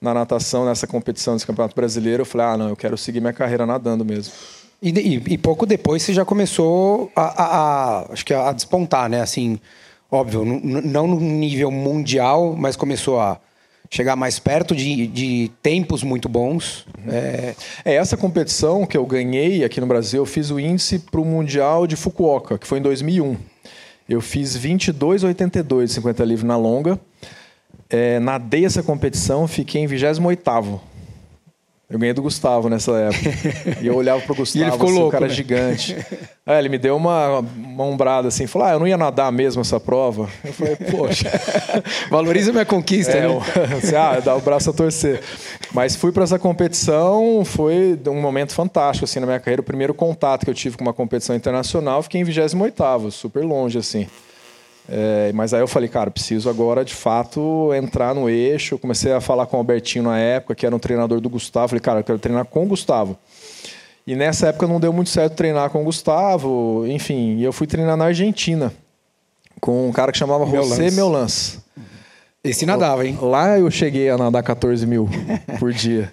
na natação, nessa competição desse Campeonato Brasileiro, eu falei, ah, não, eu quero seguir minha carreira nadando mesmo. E, e, e pouco depois você já começou a, a, a, acho que a despontar, né? Assim, óbvio, não no nível mundial, mas começou a chegar mais perto de, de tempos muito bons. É... é... essa competição que eu ganhei aqui no Brasil, eu fiz o índice para o Mundial de Fukuoka, que foi em 2001. Eu fiz 22,82 de 50 livre na longa. É, nadei essa competição, fiquei em 28º. Eu ganhei do Gustavo nessa época. *laughs* e eu olhava pro Gustavo, e ele ficou assim, louco, um cara né? gigante. Aí *laughs* ele me deu uma, uma umbrada assim, falou: Ah, eu não ia nadar mesmo essa prova. Eu falei, poxa. *laughs* Valoriza minha conquista, é, né? assim, ah, dá o braço a torcer. Mas fui para essa competição, foi um momento fantástico assim na minha carreira. O primeiro contato que eu tive com uma competição internacional, fiquei em 28, super longe, assim. É, mas aí eu falei, cara, preciso agora de fato entrar no eixo. Eu comecei a falar com o Albertinho na época, que era um treinador do Gustavo. falei, cara, eu quero treinar com o Gustavo. E nessa época não deu muito certo treinar com o Gustavo. Enfim, e eu fui treinar na Argentina com um cara que chamava José Meulans. Esse nadava, hein? Lá eu cheguei a nadar 14 mil *laughs* por dia.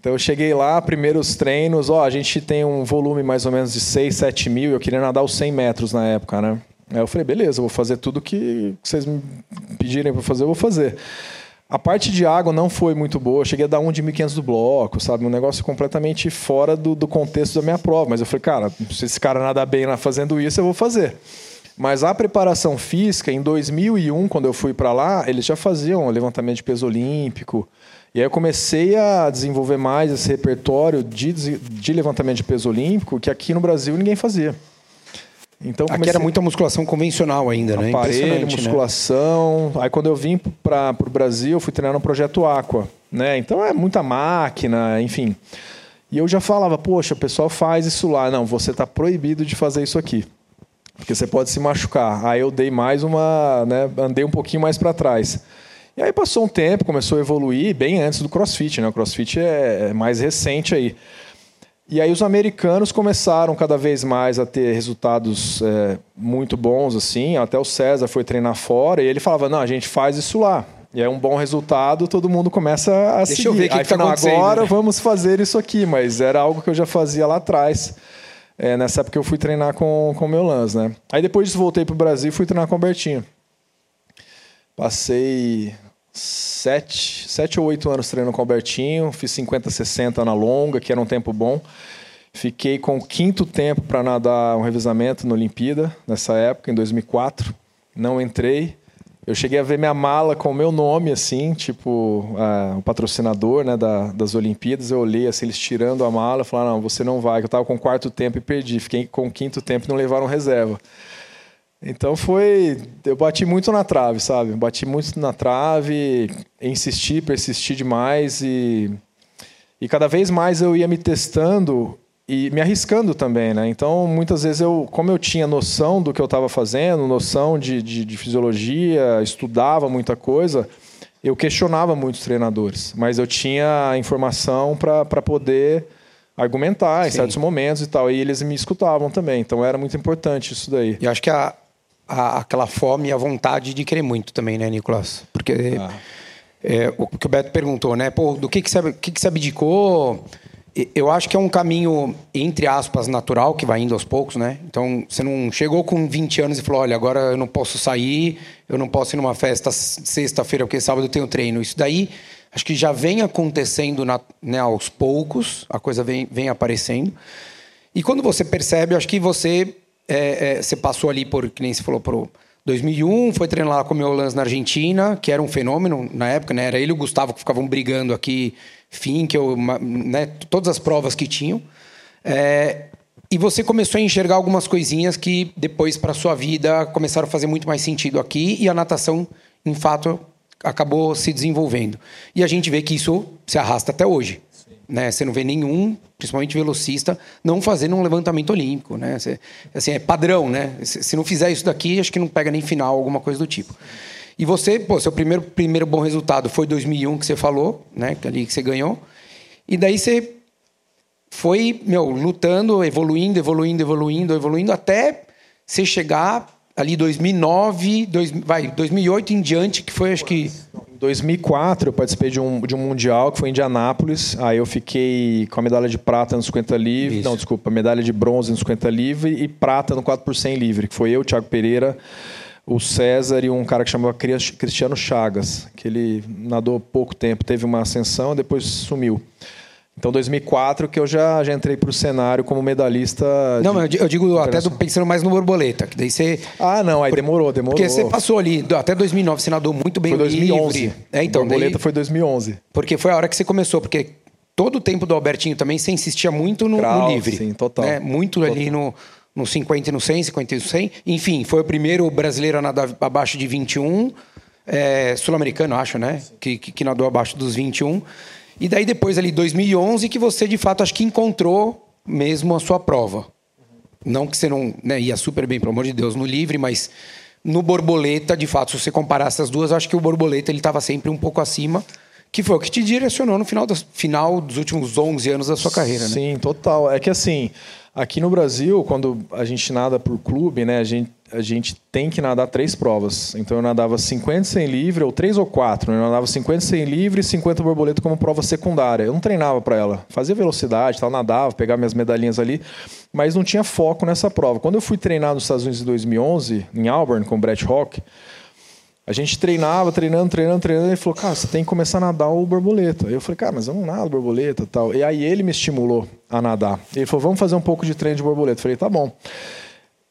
Então eu cheguei lá, primeiros treinos, ó, a gente tem um volume mais ou menos de 6, 7 mil. Eu queria nadar os 100 metros na época, né? Aí eu falei, beleza, eu vou fazer tudo que vocês me pedirem para fazer, eu vou fazer. A parte de água não foi muito boa. Eu cheguei a dar um de 1.500 do bloco, sabe? Um negócio completamente fora do, do, contexto da minha prova. Mas eu falei, cara, se esse cara nada bem lá fazendo isso, eu vou fazer. Mas a preparação física, em 2001, quando eu fui para lá, eles já faziam levantamento de peso olímpico. E aí eu comecei a desenvolver mais esse repertório de, de levantamento de peso olímpico que aqui no Brasil ninguém fazia. Então, comecei... Aqui era muita musculação convencional ainda, né? Aparelho, né? musculação. Né? Aí quando eu vim para o Brasil, eu fui treinar no Projeto Aqua. Né? Então é muita máquina, enfim. E eu já falava, poxa, o pessoal faz isso lá. Não, você está proibido de fazer isso aqui. Porque você pode se machucar. Aí eu dei mais uma. Né, andei um pouquinho mais para trás. E aí passou um tempo, começou a evoluir bem antes do CrossFit. Né? O CrossFit é, é mais recente aí. E aí os americanos começaram cada vez mais a ter resultados é, muito bons, assim. Até o César foi treinar fora e ele falava, não, a gente faz isso lá. E é um bom resultado, todo mundo começa a Deixa seguir. eu ver o que, aí, que tá acontecendo. Agora né? vamos fazer isso aqui, mas era algo que eu já fazia lá atrás. É, nessa época eu fui treinar com o meu lance, né? Aí depois disso voltei para o Brasil e fui treinar com o Albertinho. Passei sete, sete ou oito anos treinando com o Albertinho, fiz 50, 60 na longa, que era um tempo bom. Fiquei com o quinto tempo para nadar um revisamento na Olimpíada, nessa época, em 2004. Não entrei. Eu cheguei a ver minha mala com o meu nome, assim, tipo, uh, o patrocinador né, da, das Olimpíadas. Eu olhei, assim, eles tirando a mala. Falaram, não, você não vai. Eu estava com o quarto tempo e perdi. Fiquei com o quinto tempo e não levaram reserva. Então foi. Eu bati muito na trave, sabe? Bati muito na trave, insisti, persisti demais e. E cada vez mais eu ia me testando e me arriscando também, né? Então, muitas vezes eu, como eu tinha noção do que eu estava fazendo, noção de, de, de, fisiologia, estudava muita coisa, eu questionava muitos treinadores, mas eu tinha informação para poder argumentar Sim. em certos momentos e tal, e eles me escutavam também. Então, era muito importante isso daí. E acho que a, a, aquela fome e a vontade de querer muito também, né, Nicolas? Porque ah. é, o que o Beto perguntou, né? Pô, do que, que, você, que, que você abdicou? Eu acho que é um caminho, entre aspas, natural, que vai indo aos poucos, né? Então, você não chegou com 20 anos e falou: olha, agora eu não posso sair, eu não posso ir numa festa sexta-feira, porque sábado eu tenho treino. Isso daí, acho que já vem acontecendo na, né, aos poucos, a coisa vem, vem aparecendo. E quando você percebe, acho que você é, é, você passou ali por, que nem você falou, por 2001, foi treinar lá com o meu lance na Argentina, que era um fenômeno na época, né? Era ele e o Gustavo que ficavam brigando aqui, fim, que eu, né? Todas as provas que tinham. É, E você começou a enxergar algumas coisinhas que depois para sua vida começaram a fazer muito mais sentido aqui e a natação, em fato, acabou se desenvolvendo. E a gente vê que isso se arrasta até hoje. Né? Você não vê nenhum, principalmente velocista, não fazendo um levantamento olímpico. Né? Assim, é padrão, né? Se não fizer isso daqui, acho que não pega nem final, alguma coisa do tipo. E você, pô, seu primeiro, primeiro bom resultado foi 2001 que você falou, né? Ali que você ganhou. E daí você foi, meu, lutando, evoluindo, evoluindo, evoluindo, evoluindo, até você chegar ali 2009, dois, vai, 2008 em diante, que foi, acho que... Em 2004 eu participei de um, de um mundial que foi em Indianápolis. Aí eu fiquei com a medalha de prata no 50 livre, Isso. não, desculpa, medalha de bronze no 50 livre e prata no 4 por 100 livre, que foi eu, Thiago Pereira, o César e um cara que chamava Cristiano Chagas, que ele nadou pouco tempo, teve uma ascensão, depois sumiu. Então, 2004 que eu já, já entrei para o cenário como medalhista. Não, mas eu digo até do, pensando mais no borboleta, que daí você. Ah, não, aí demorou, demorou. Porque você passou ali até 2009, você nadou muito bem foi 2011. livre. É, então, borboleta daí, foi 2011. Porque foi a hora que você começou, porque todo o tempo do Albertinho também você insistia muito no, Crau, no livre. Sim, total. Né? Muito total. ali no, no 50 e no 100, 50 e no 100. Enfim, foi o primeiro brasileiro a nadar abaixo de 21. É, Sul-americano, acho, né? Que, que, que nadou abaixo dos 21. E daí depois ali 2011 que você de fato acho que encontrou mesmo a sua prova. Não que você não né, ia super bem, pelo amor de Deus, no livre, mas no borboleta, de fato, se você comparar essas duas, acho que o borboleta ele estava sempre um pouco acima, que foi o que te direcionou no final, final dos últimos 11 anos da sua carreira, Sim, né? Sim, total. É que assim, aqui no Brasil, quando a gente nada por clube, né, a gente a gente tem que nadar três provas. Então eu nadava 50 sem livre, ou três ou quatro. Né? Eu nadava 50 sem livre e 50 borboleta como prova secundária. Eu não treinava para ela. Fazia velocidade, tal, nadava, pegava minhas medalhinhas ali, mas não tinha foco nessa prova. Quando eu fui treinar nos Estados Unidos em 2011, em Auburn, com o Brett Hawk, a gente treinava, treinando, treinando, treinando, ele falou, cara, você tem que começar a nadar o borboleta. Eu falei, cara, mas eu não nado borboleta tal. E aí ele me estimulou a nadar. Ele falou, vamos fazer um pouco de treino de borboleta. Eu falei, tá bom.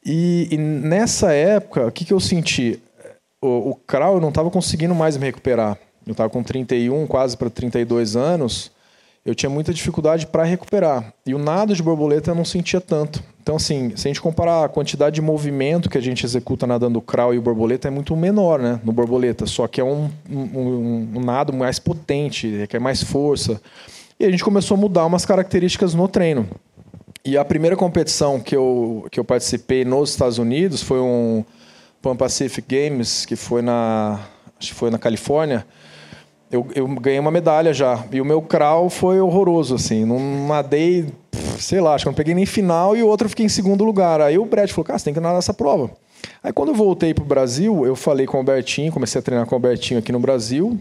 E, e nessa época, o que, que eu senti? O, o crawl eu não estava conseguindo mais me recuperar. Eu estava com 31, quase para 32 anos. Eu tinha muita dificuldade para recuperar. E o nado de borboleta eu não sentia tanto. Então, assim, se a gente comparar a quantidade de movimento que a gente executa nadando crawl e o borboleta, é muito menor, né? No borboleta. Só que é um, um, um nado mais potente, requer mais força. E a gente começou a mudar umas características no treino. E a primeira competição que eu, que eu participei nos Estados Unidos foi um Pan Pacific Games, que foi na, acho que foi na Califórnia. Eu, eu ganhei uma medalha já. E o meu crawl foi horroroso, assim. Não nadei, sei lá, acho que não peguei nem final e o outro eu fiquei em segundo lugar. Aí o Brett falou, cara, você tem que nadar essa prova. Aí quando eu voltei para o Brasil, eu falei com o Albertinho, comecei a treinar com o Albertinho aqui no Brasil.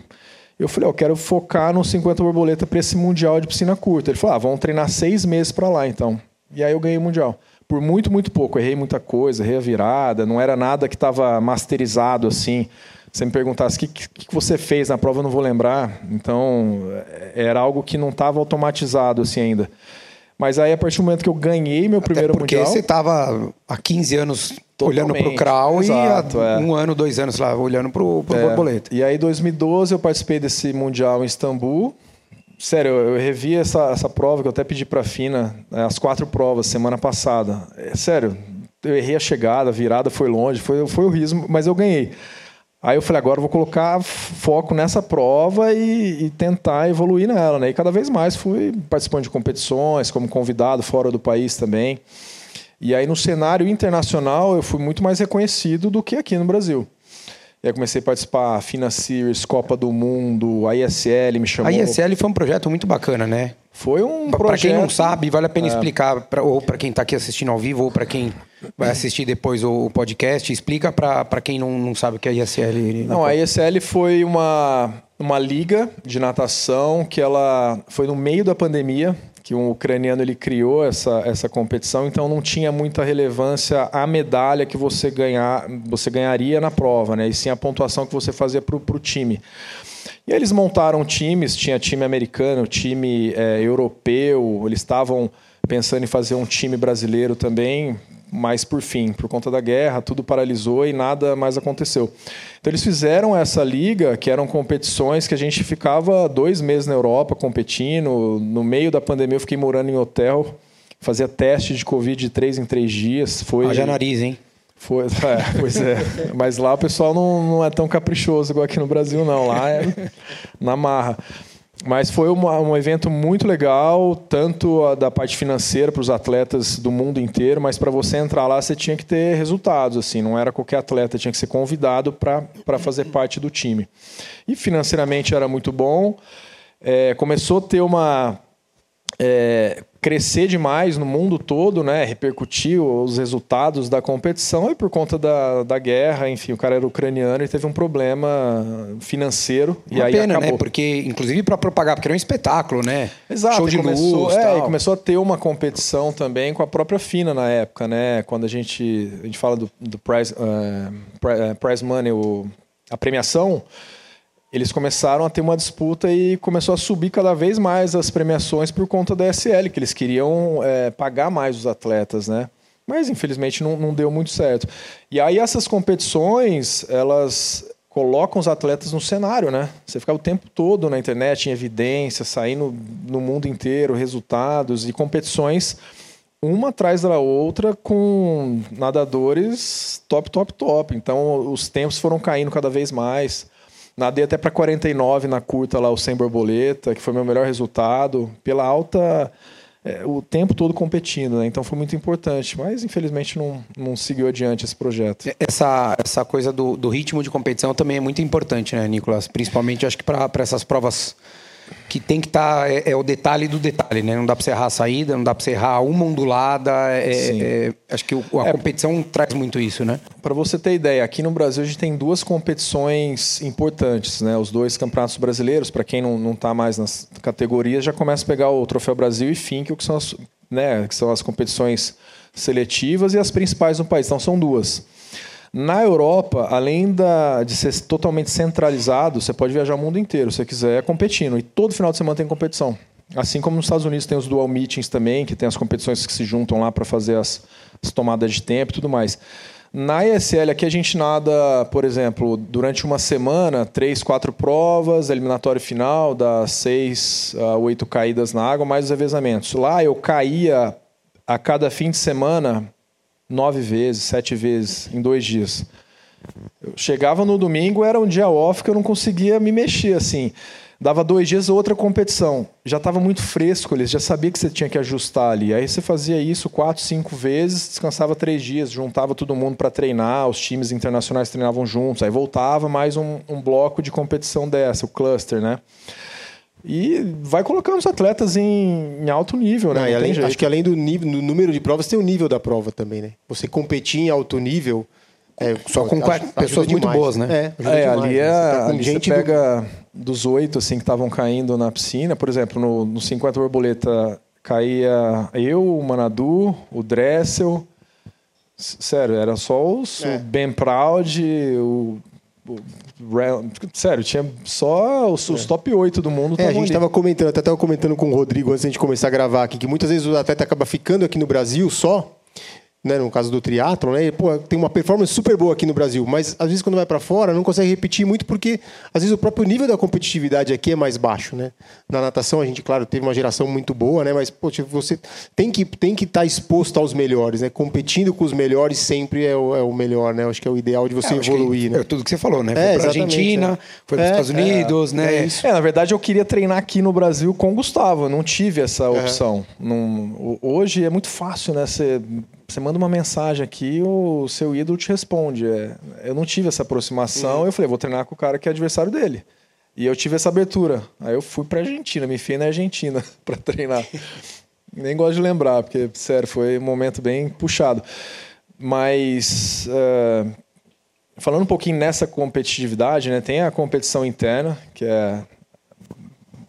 Eu falei, eu quero focar no 50 borboleta para esse Mundial de piscina curta. Ele falou, ah, vamos treinar seis meses para lá, então. E aí eu ganhei o Mundial. Por muito, muito pouco. Errei muita coisa, errei a virada, não era nada que estava masterizado assim. Você me perguntasse o que, que, que, você fez na prova, eu não vou lembrar. Então, é, era algo que não estava automatizado assim ainda. Mas aí, a partir do momento que eu ganhei meu primeiro porque Mundial... Porque você estava há 15 anos olhando para o crawl Exato, e há é. um ano, dois anos lá olhando para o é. borboleta. E aí, em 2012, eu participei desse Mundial em Istambul. Sério, eu revi essa, essa prova que eu até pedi para a Fina, né, as quatro provas, semana passada. É, sério, eu errei a chegada, a virada foi longe, foi, foi horrível, mas eu ganhei. Aí eu falei, agora eu vou colocar foco nessa prova e, e, tentar evoluir nela. Né? E cada vez mais fui participando de competições, como convidado fora do país também. E aí no cenário internacional eu fui muito mais reconhecido do que aqui no Brasil. E aí comecei a participar Fina Series, Copa do Mundo, a ISL me chamou. A ISL foi um projeto muito bacana, né? Foi um pra, projeto... Para quem não sabe, vale a pena é. explicar, pra, ou para quem está aqui assistindo ao vivo, ou para quem vai assistir depois o podcast, explica para quem não, não sabe o que é a ISL. Não, a ISL foi uma, uma liga de natação que ela foi no meio da pandemia, que um ucraniano ele criou essa, essa competição, então não tinha muita relevância a medalha que você ganhar, você ganharia na prova, né? E sim a pontuação que você fazia para o time. E eles montaram times, tinha time americano, time é, europeu, eles estavam pensando em fazer um time brasileiro também, mas por fim, por conta da guerra, tudo paralisou e nada mais aconteceu. Então eles fizeram essa liga, que eram competições que a gente ficava dois meses na Europa competindo. No meio da pandemia eu fiquei morando em hotel fazia teste de Covid de três em três dias. Foi... Haja nariz, hein? Foi, *laughs* é, pois é. Mas lá o pessoal não, não é tão caprichoso igual aqui no Brasil, não. Lá é na marra. Mas foi uma, um evento muito legal, tanto da parte financeira para os atletas do mundo inteiro, mas para você entrar lá você tinha que ter resultados, assim, não era qualquer atleta, tinha que ser convidado para fazer parte do time. E financeiramente era muito bom. É, começou a ter uma é, crescer demais no mundo todo, né? Repercutiu os resultados da competição e por conta da, da guerra, enfim, o cara era ucraniano e teve um problema financeiro. Uma e aí pena, né? acabou. Porque, inclusive, para propagar, porque era um espetáculo, né? Exato, Show de começou, luz, é, e começou a ter uma competição também com a própria FINA na época, né? Quando a gente, a gente fala do, do prize, pri- eh, prize money, o, a premiação, eles começaram a ter uma disputa e começou a subir cada vez mais as premiações por conta da SL, que eles queriam eh, pagar mais os atletas, né? Mas infelizmente não, não deu muito certo. E aí essas competições, elas colocam os atletas no cenário, né? Você ficava o tempo todo na internet, em evidência, saindo no mundo inteiro, resultados e competições uma atrás da outra com nadadores top, top, top. Então os tempos foram caindo cada vez mais. Nadei até para 49 na curta lá, o sem borboleta, que foi meu melhor resultado, pela alta, é, o tempo todo competindo, né? Então foi muito importante, mas infelizmente não, não seguiu adiante esse projeto. Essa, essa coisa do, do ritmo de competição também é muito importante, né, Nicolas? Principalmente, acho que para essas provas que tem que estar. é, é o detalhe do detalhe, né? Não dá para você errar a saída, não dá para você errar uma ondulada. é- Sim. é- acho que o- a competição traz muito isso, né? Para você ter ideia, aqui no Brasil a gente tem duas competições importantes, né? Os dois campeonatos brasileiros, para quem não está mais nas categorias, já começa a pegar o Troféu Brasil e FINC, que são as, né, que são as competições seletivas e as principais no país. Então são duas. Na Europa, além da, de ser totalmente centralizado, você pode viajar o mundo inteiro, se quiser, competindo. E todo final de semana tem competição. Assim como nos Estados Unidos tem os dual meetings também, que tem as competições que se juntam lá para fazer as, as tomadas de tempo e tudo mais. Na ESL aqui a gente nada, por exemplo, durante uma semana, três, quatro provas, eliminatório final, das seis a oito caídas na água, mais os revezamentos. Lá eu caía a cada fim de semana nove vezes, sete vezes em dois dias. Eu chegava no domingo, era um dia off que eu não conseguia me mexer assim. Dava dois dias outra competição. Já estava muito fresco, eles já sabia que você tinha que ajustar ali. Aí você fazia isso quatro, cinco vezes, descansava três dias, juntava todo mundo para treinar, os times internacionais treinavam juntos. Aí voltava mais um, um bloco de competição dessa, o cluster, né? E vai colocando os atletas em, em alto nível, né? Não, e além- acho que além do, nível, do número de provas, tem o nível da prova também, né? Você competir em alto nível. é, Só com ajuda pessoas muito boas, né? É, É, demais, ali, né? é, Você tá ali você gente do- pega dos oito assim, que estavam caindo na piscina, por exemplo, no, no 50 borboleta caía eu, o Manadu, o Dressel. Sério, era só os, É. o Ben Proud, o, Sério, tinha só os, os top 8 do mundo. É, a gente estava comentando, até estava comentando com o Rodrigo antes da gente começar a gravar aqui, que muitas vezes o atleta acaba ficando aqui no Brasil só, né, no caso do triatlon, né, pô, tem uma performance super boa aqui no Brasil, mas às vezes quando vai para fora não consegue repetir muito porque às vezes o próprio nível da competitividade aqui é mais baixo, né? Na natação a gente, claro, teve uma geração muito boa, né, mas tipo, você tem que tem que estar exposto aos melhores, né? Competindo com os melhores sempre é o, é o melhor, né? Eu acho que é o ideal de você É, acho que evoluir, né? É tudo que você falou, né? É, Foi pra exatamente, Argentina, é. foi para os É, Estados Unidos, é, né? é isso. É, na verdade eu queria treinar aqui no Brasil com o Gustavo, eu não tive essa opção. Não- hoje é muito fácil, né? Você, você manda uma mensagem aqui, o seu ídolo te responde. É, eu não tive essa aproximação, eu falei, vou treinar com o cara que é adversário dele. E eu tive essa abertura. Aí eu fui pra Argentina, me enfiei na Argentina *laughs* para treinar. *laughs* Nem gosto de lembrar, porque, sério, foi um momento bem puxado. Mas. eh, falando um pouquinho nessa competitividade, né, tem a competição interna, que é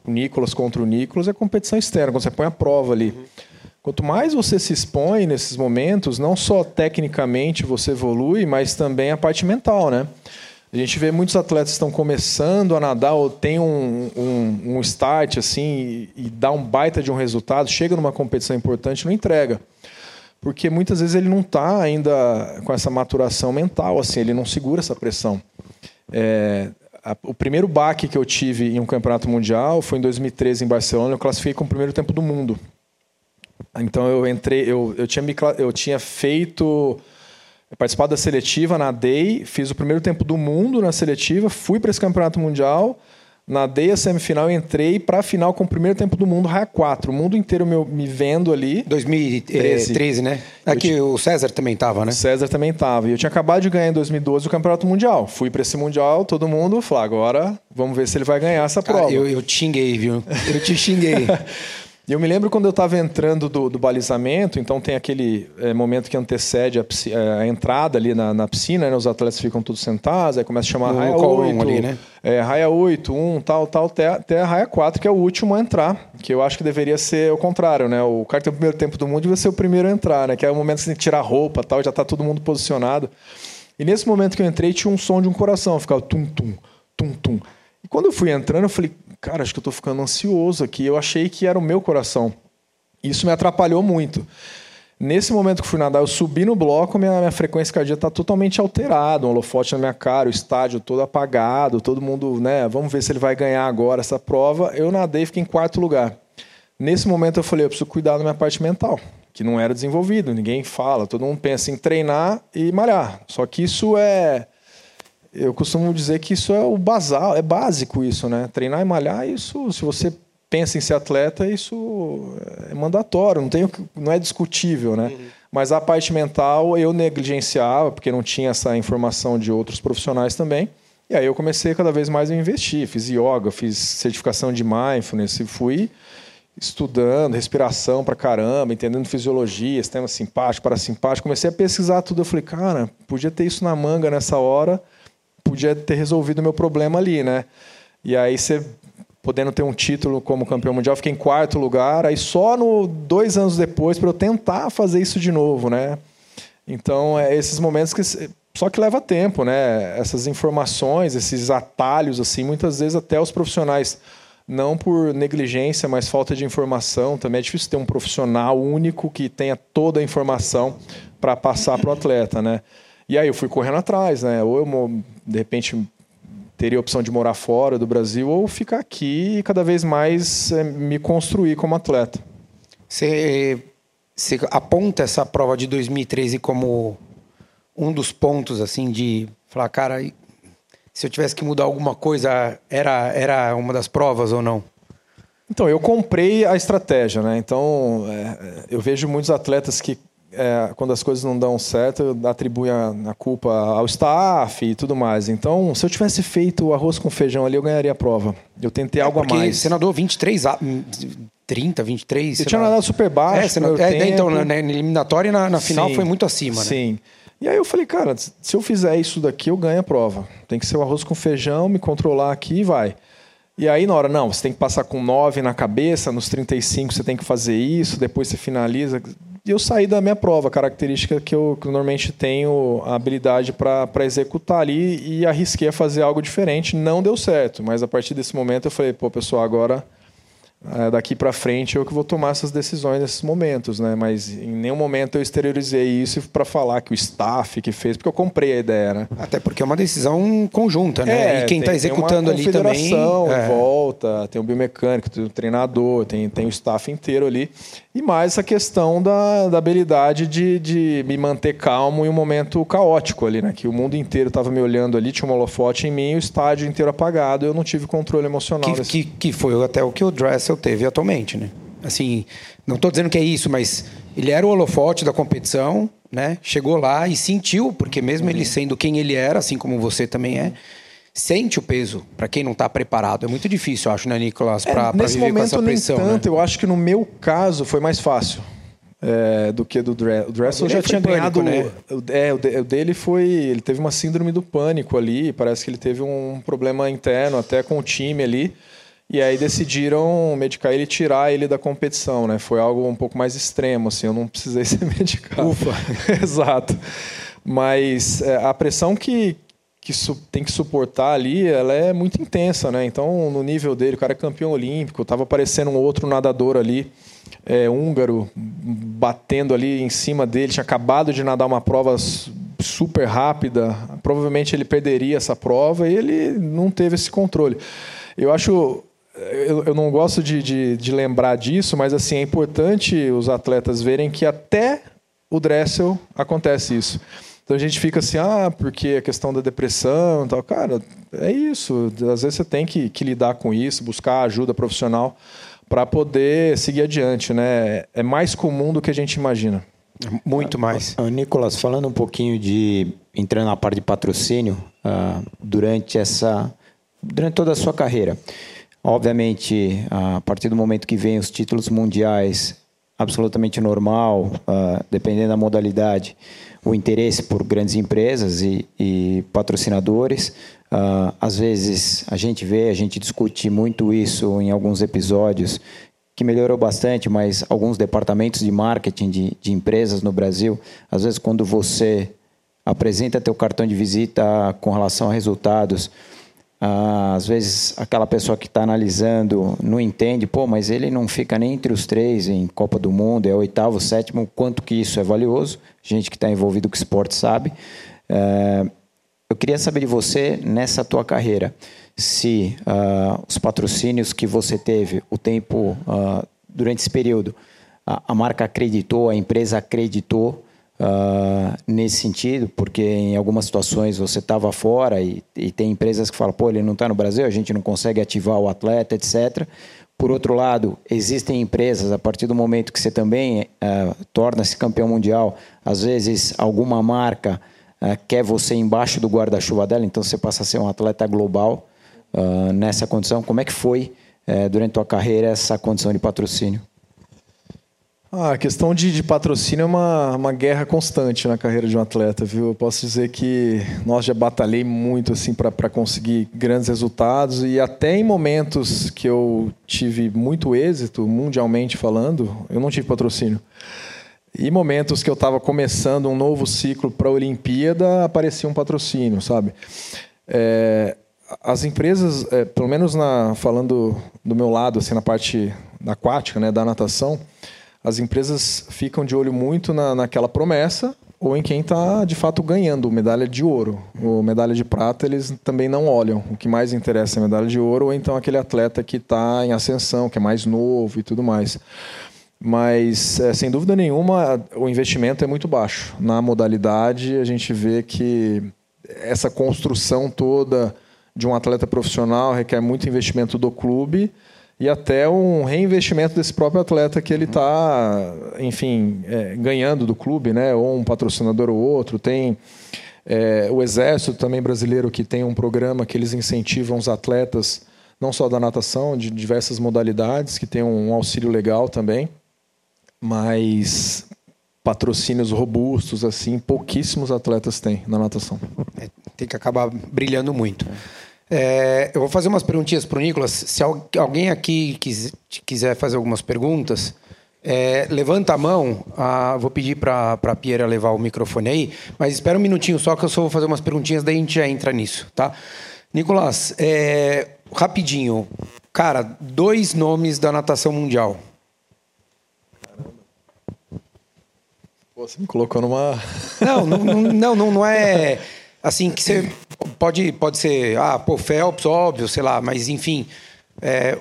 o Nicolas contra o Nicolas, é a competição externa, quando você põe a prova ali. Quanto mais você se expõe nesses momentos, não só tecnicamente você evolui, mas também a parte mental, né? A gente vê muitos atletas que estão começando a nadar ou tem um, um, um start assim e, e dá um baita de um resultado, chega numa competição importante e não entrega porque muitas vezes ele não está ainda com essa maturação mental, assim, ele não segura essa pressão. É, a- o primeiro baque que eu tive em um campeonato mundial foi em 2013 em Barcelona, eu classifiquei com o primeiro tempo do mundo. Então eu entrei, eu, eu, tinha, me, eu tinha feito participado da seletiva, nadei, fiz o primeiro tempo do mundo na seletiva, fui para esse campeonato mundial, nadei a semifinal e entrei para a final com o primeiro tempo do mundo, raia 4. O mundo inteiro me, me vendo ali. 2013, né? Aqui tinha... o César também estava, né? O César também estava. E eu tinha acabado de ganhar em 2012 o campeonato mundial. Fui para esse mundial, todo mundo falou: agora vamos ver se ele vai ganhar essa prova. Ah, eu, eu te xinguei, viu? Eu te xinguei. *laughs* E eu me lembro quando eu estava entrando do, do, balizamento, então tem aquele é, momento que antecede a, é, a entrada ali na, na piscina, né? os atletas ficam todos sentados, aí começa a chamar raia 8, ali, né? é, raia 8, 1, tal, tal, até, até a raia 4, que é o último a entrar, que eu acho que deveria ser o contrário, né? O cara que tem o primeiro tempo do mundo devia ser o primeiro a entrar, né? Que é o momento que você tem que tirar a roupa tal, já está todo mundo posicionado. E nesse momento que eu entrei, tinha um som de um coração, ficava tum, tum, tum, tum. E quando eu fui entrando, eu falei, cara, acho que eu estou ficando ansioso aqui. Eu achei que era o meu coração. Isso me atrapalhou muito. Nesse momento que fui nadar, eu subi no bloco, minha, minha frequência cardíaca está totalmente alterada, um holofote na minha cara, o estádio todo apagado, todo mundo, né? Vamos ver se ele vai ganhar agora essa prova. Eu nadei e fiquei em quarto lugar. Nesse momento eu falei, eu preciso cuidar da minha parte mental, que não era desenvolvido, ninguém fala, todo mundo pensa em treinar e malhar. Só que isso é eu costumo dizer que isso é o basal, é básico isso, né? Treinar e malhar, isso, se você pensa em ser atleta, isso é mandatório, não, tem, não é discutível, né? Uhum. Mas a parte mental eu negligenciava, porque não tinha essa informação de outros profissionais também. E aí eu comecei cada vez mais a investir. Fiz yoga, fiz certificação de mindfulness e fui estudando respiração pra caramba, entendendo fisiologia, sistema simpático, parasimpático. Comecei a pesquisar tudo. Eu falei, cara, podia ter isso na manga nessa hora podia ter resolvido o meu problema ali, né? E aí você podendo ter um título como campeão mundial, fiquei em quarto lugar, aí só no dois anos depois para eu tentar fazer isso de novo, né? Então é esses momentos que só que leva tempo, né? Essas informações, esses atalhos assim, muitas vezes até os profissionais não por negligência, mas falta de informação. Também é difícil ter um profissional único que tenha toda a informação para passar para o atleta, né? E aí eu fui correndo atrás, né? Ou eu, de repente, teria a opção de morar fora do Brasil ou ficar aqui e cada vez mais é, me construir como atleta. Você, você aponta essa prova de 2013 como um dos pontos, assim, de falar, cara, se eu tivesse que mudar alguma coisa, era, era uma das provas ou não? Então, eu comprei a estratégia, né? Então, é, eu vejo muitos atletas que é, quando as coisas não dão certo, atribui a, a, culpa ao staff e tudo mais. Então, se eu tivesse feito arroz com feijão ali, eu ganharia a prova. Eu tentei é algo a mais. Nadou 23, 30, 23. Eu tinha nadado super baixo. É, não, é, então, na, na eliminatória e na, na final sim, foi muito acima, né? Sim. E aí eu falei, cara, se eu fizer isso daqui, eu ganho a prova. Tem que ser o arroz com feijão, me controlar aqui e vai. E aí, na hora, não, você tem que passar com 9 na cabeça, nos 35 você tem que fazer isso, depois você finaliza. E eu saí da minha prova, característica que eu, que eu normalmente tenho a habilidade para executar ali e arrisquei a fazer algo diferente. Não deu certo, mas a partir desse momento eu falei, pô, pessoal, agora é, daqui para frente eu que vou tomar essas decisões nesses momentos, né? Mas em nenhum momento eu exteriorizei isso para falar que o staff que fez, porque eu comprei a ideia, né? Até porque é uma decisão conjunta, né? É, e quem está executando ali também. É. em volta, tem o biomecânico, tem o treinador, tem, tem o staff inteiro ali. E mais essa questão da, da habilidade de, de me manter calmo em um momento caótico ali, né? Que o mundo inteiro estava me olhando ali, tinha um holofote em mim, o estádio inteiro apagado, eu não tive controle emocional. Que, desse... que, que foi até o que o Dress Russell teve atualmente, né? Assim, não estou dizendo que é isso, mas ele era o holofote da competição, né? Chegou lá e sentiu, porque mesmo uhum. ele sendo quem ele era, assim como você também é, sente o peso para quem não está preparado. É muito difícil, eu acho, né, Nicolas, para é, viver com essa pressão. Nem tanto, né? eu acho que no meu caso foi mais fácil. É, do que do Dressel. O Dressel já tinha pânico, ganhado. Né? É, o dele foi. Ele teve uma síndrome do pânico ali. Parece que ele teve um problema interno até com o time ali. E aí decidiram medicar ele e tirar ele da competição, né? Foi algo um pouco mais extremo, assim, eu não precisei *laughs* ser medicado. Ufa! *laughs* Exato. Mas é, a pressão que, que tem que suportar ali, ela é muito intensa, né? Então, no nível dele, o cara é campeão olímpico, estava aparecendo um outro nadador ali, é, húngaro, batendo ali em cima dele, tinha acabado de nadar uma prova super rápida, provavelmente ele perderia essa prova e ele não teve esse controle. Eu acho eu, eu não gosto de, de, de, lembrar disso, mas assim é importante os atletas verem que até o Dressel acontece isso. Então a gente fica assim, ah, porque a questão da depressão e tal. Cara, é isso. Às vezes você tem que, que lidar com isso, buscar ajuda profissional para poder seguir adiante, né? É mais comum do que a gente imagina. Muito mais. Nicolas, falando um pouquinho de entrando na parte de patrocínio uh, durante essa durante toda a sua carreira. Obviamente, a partir do momento que vem os títulos mundiais, absolutamente normal, uh, dependendo da modalidade, o interesse por grandes empresas e, e patrocinadores. Uh, às vezes a gente vê, a gente discute muito isso em alguns episódios, que melhorou bastante, mas alguns departamentos de marketing de, de empresas no Brasil, às vezes quando você apresenta teu cartão de visita com relação a resultados, às vezes aquela pessoa que está analisando não entende, pô, mas ele não fica nem entre os três em Copa do Mundo, é oitavo, sétimo, quanto que isso é valioso. Gente que está envolvido com esporte sabe. É, eu queria saber de você, nessa tua carreira, se uh, os patrocínios que você teve, o tempo uh, durante esse período, a, a marca acreditou, a empresa acreditou uh, nesse sentido, porque em algumas situações você estava fora e, e, tem empresas que falam, pô, ele não está no Brasil, a gente não consegue ativar o atleta, etc. Por outro lado, existem empresas, a partir do momento que você também uh, torna-se campeão mundial, às vezes alguma marca uh, quer você embaixo do guarda-chuva dela, então você passa a ser um atleta global uh, nessa condição. Como é que foi, uh, durante a tua carreira, essa condição de patrocínio? Ah, a questão de, de, patrocínio é uma, uma guerra constante na carreira de um atleta, viu? Eu posso dizer que nós já batalhei muito assim para conseguir grandes resultados e até em momentos que eu tive muito êxito, mundialmente falando, eu não tive patrocínio. E momentos que eu estava começando um novo ciclo para a Olimpíada, aparecia um patrocínio, sabe? É, as empresas, é, pelo menos na, falando do meu lado, assim, na parte aquática, né, da natação, as empresas ficam de olho muito na, naquela promessa ou em quem está de fato ganhando medalha de ouro. Ou medalha de prata eles também não olham. O que mais interessa é medalha de ouro ou então aquele atleta que está em ascensão, que é mais novo e tudo mais. Mas, é, sem dúvida nenhuma, o investimento é muito baixo. Na modalidade, a gente vê que essa construção toda de um atleta profissional requer muito investimento do clube e até um reinvestimento desse próprio atleta que ele está, enfim, é, ganhando do clube, né? Ou um patrocinador ou outro. Tem é, o Exército também brasileiro que tem um programa que eles incentivam os atletas, não só da natação, de diversas modalidades, que tem um auxílio legal também, mas patrocínios robustos assim, pouquíssimos atletas têm na natação. É, tem que acabar brilhando muito. É, eu vou fazer umas perguntinhas para o Nicolas. Se alguém aqui quiser fazer algumas perguntas, é, levanta a mão. Ah, vou pedir para a Piera levar o microfone aí, mas espera um minutinho só que eu só vou fazer umas perguntinhas, daí a gente já entra nisso, tá? Nicolas, é, rapidinho. Cara, dois nomes da natação mundial. Pô, você me colocou numa. Não, não, não, não, não é assim que você pode, pode ser, ah, pô, Phelps, óbvio, sei lá, mas enfim. É,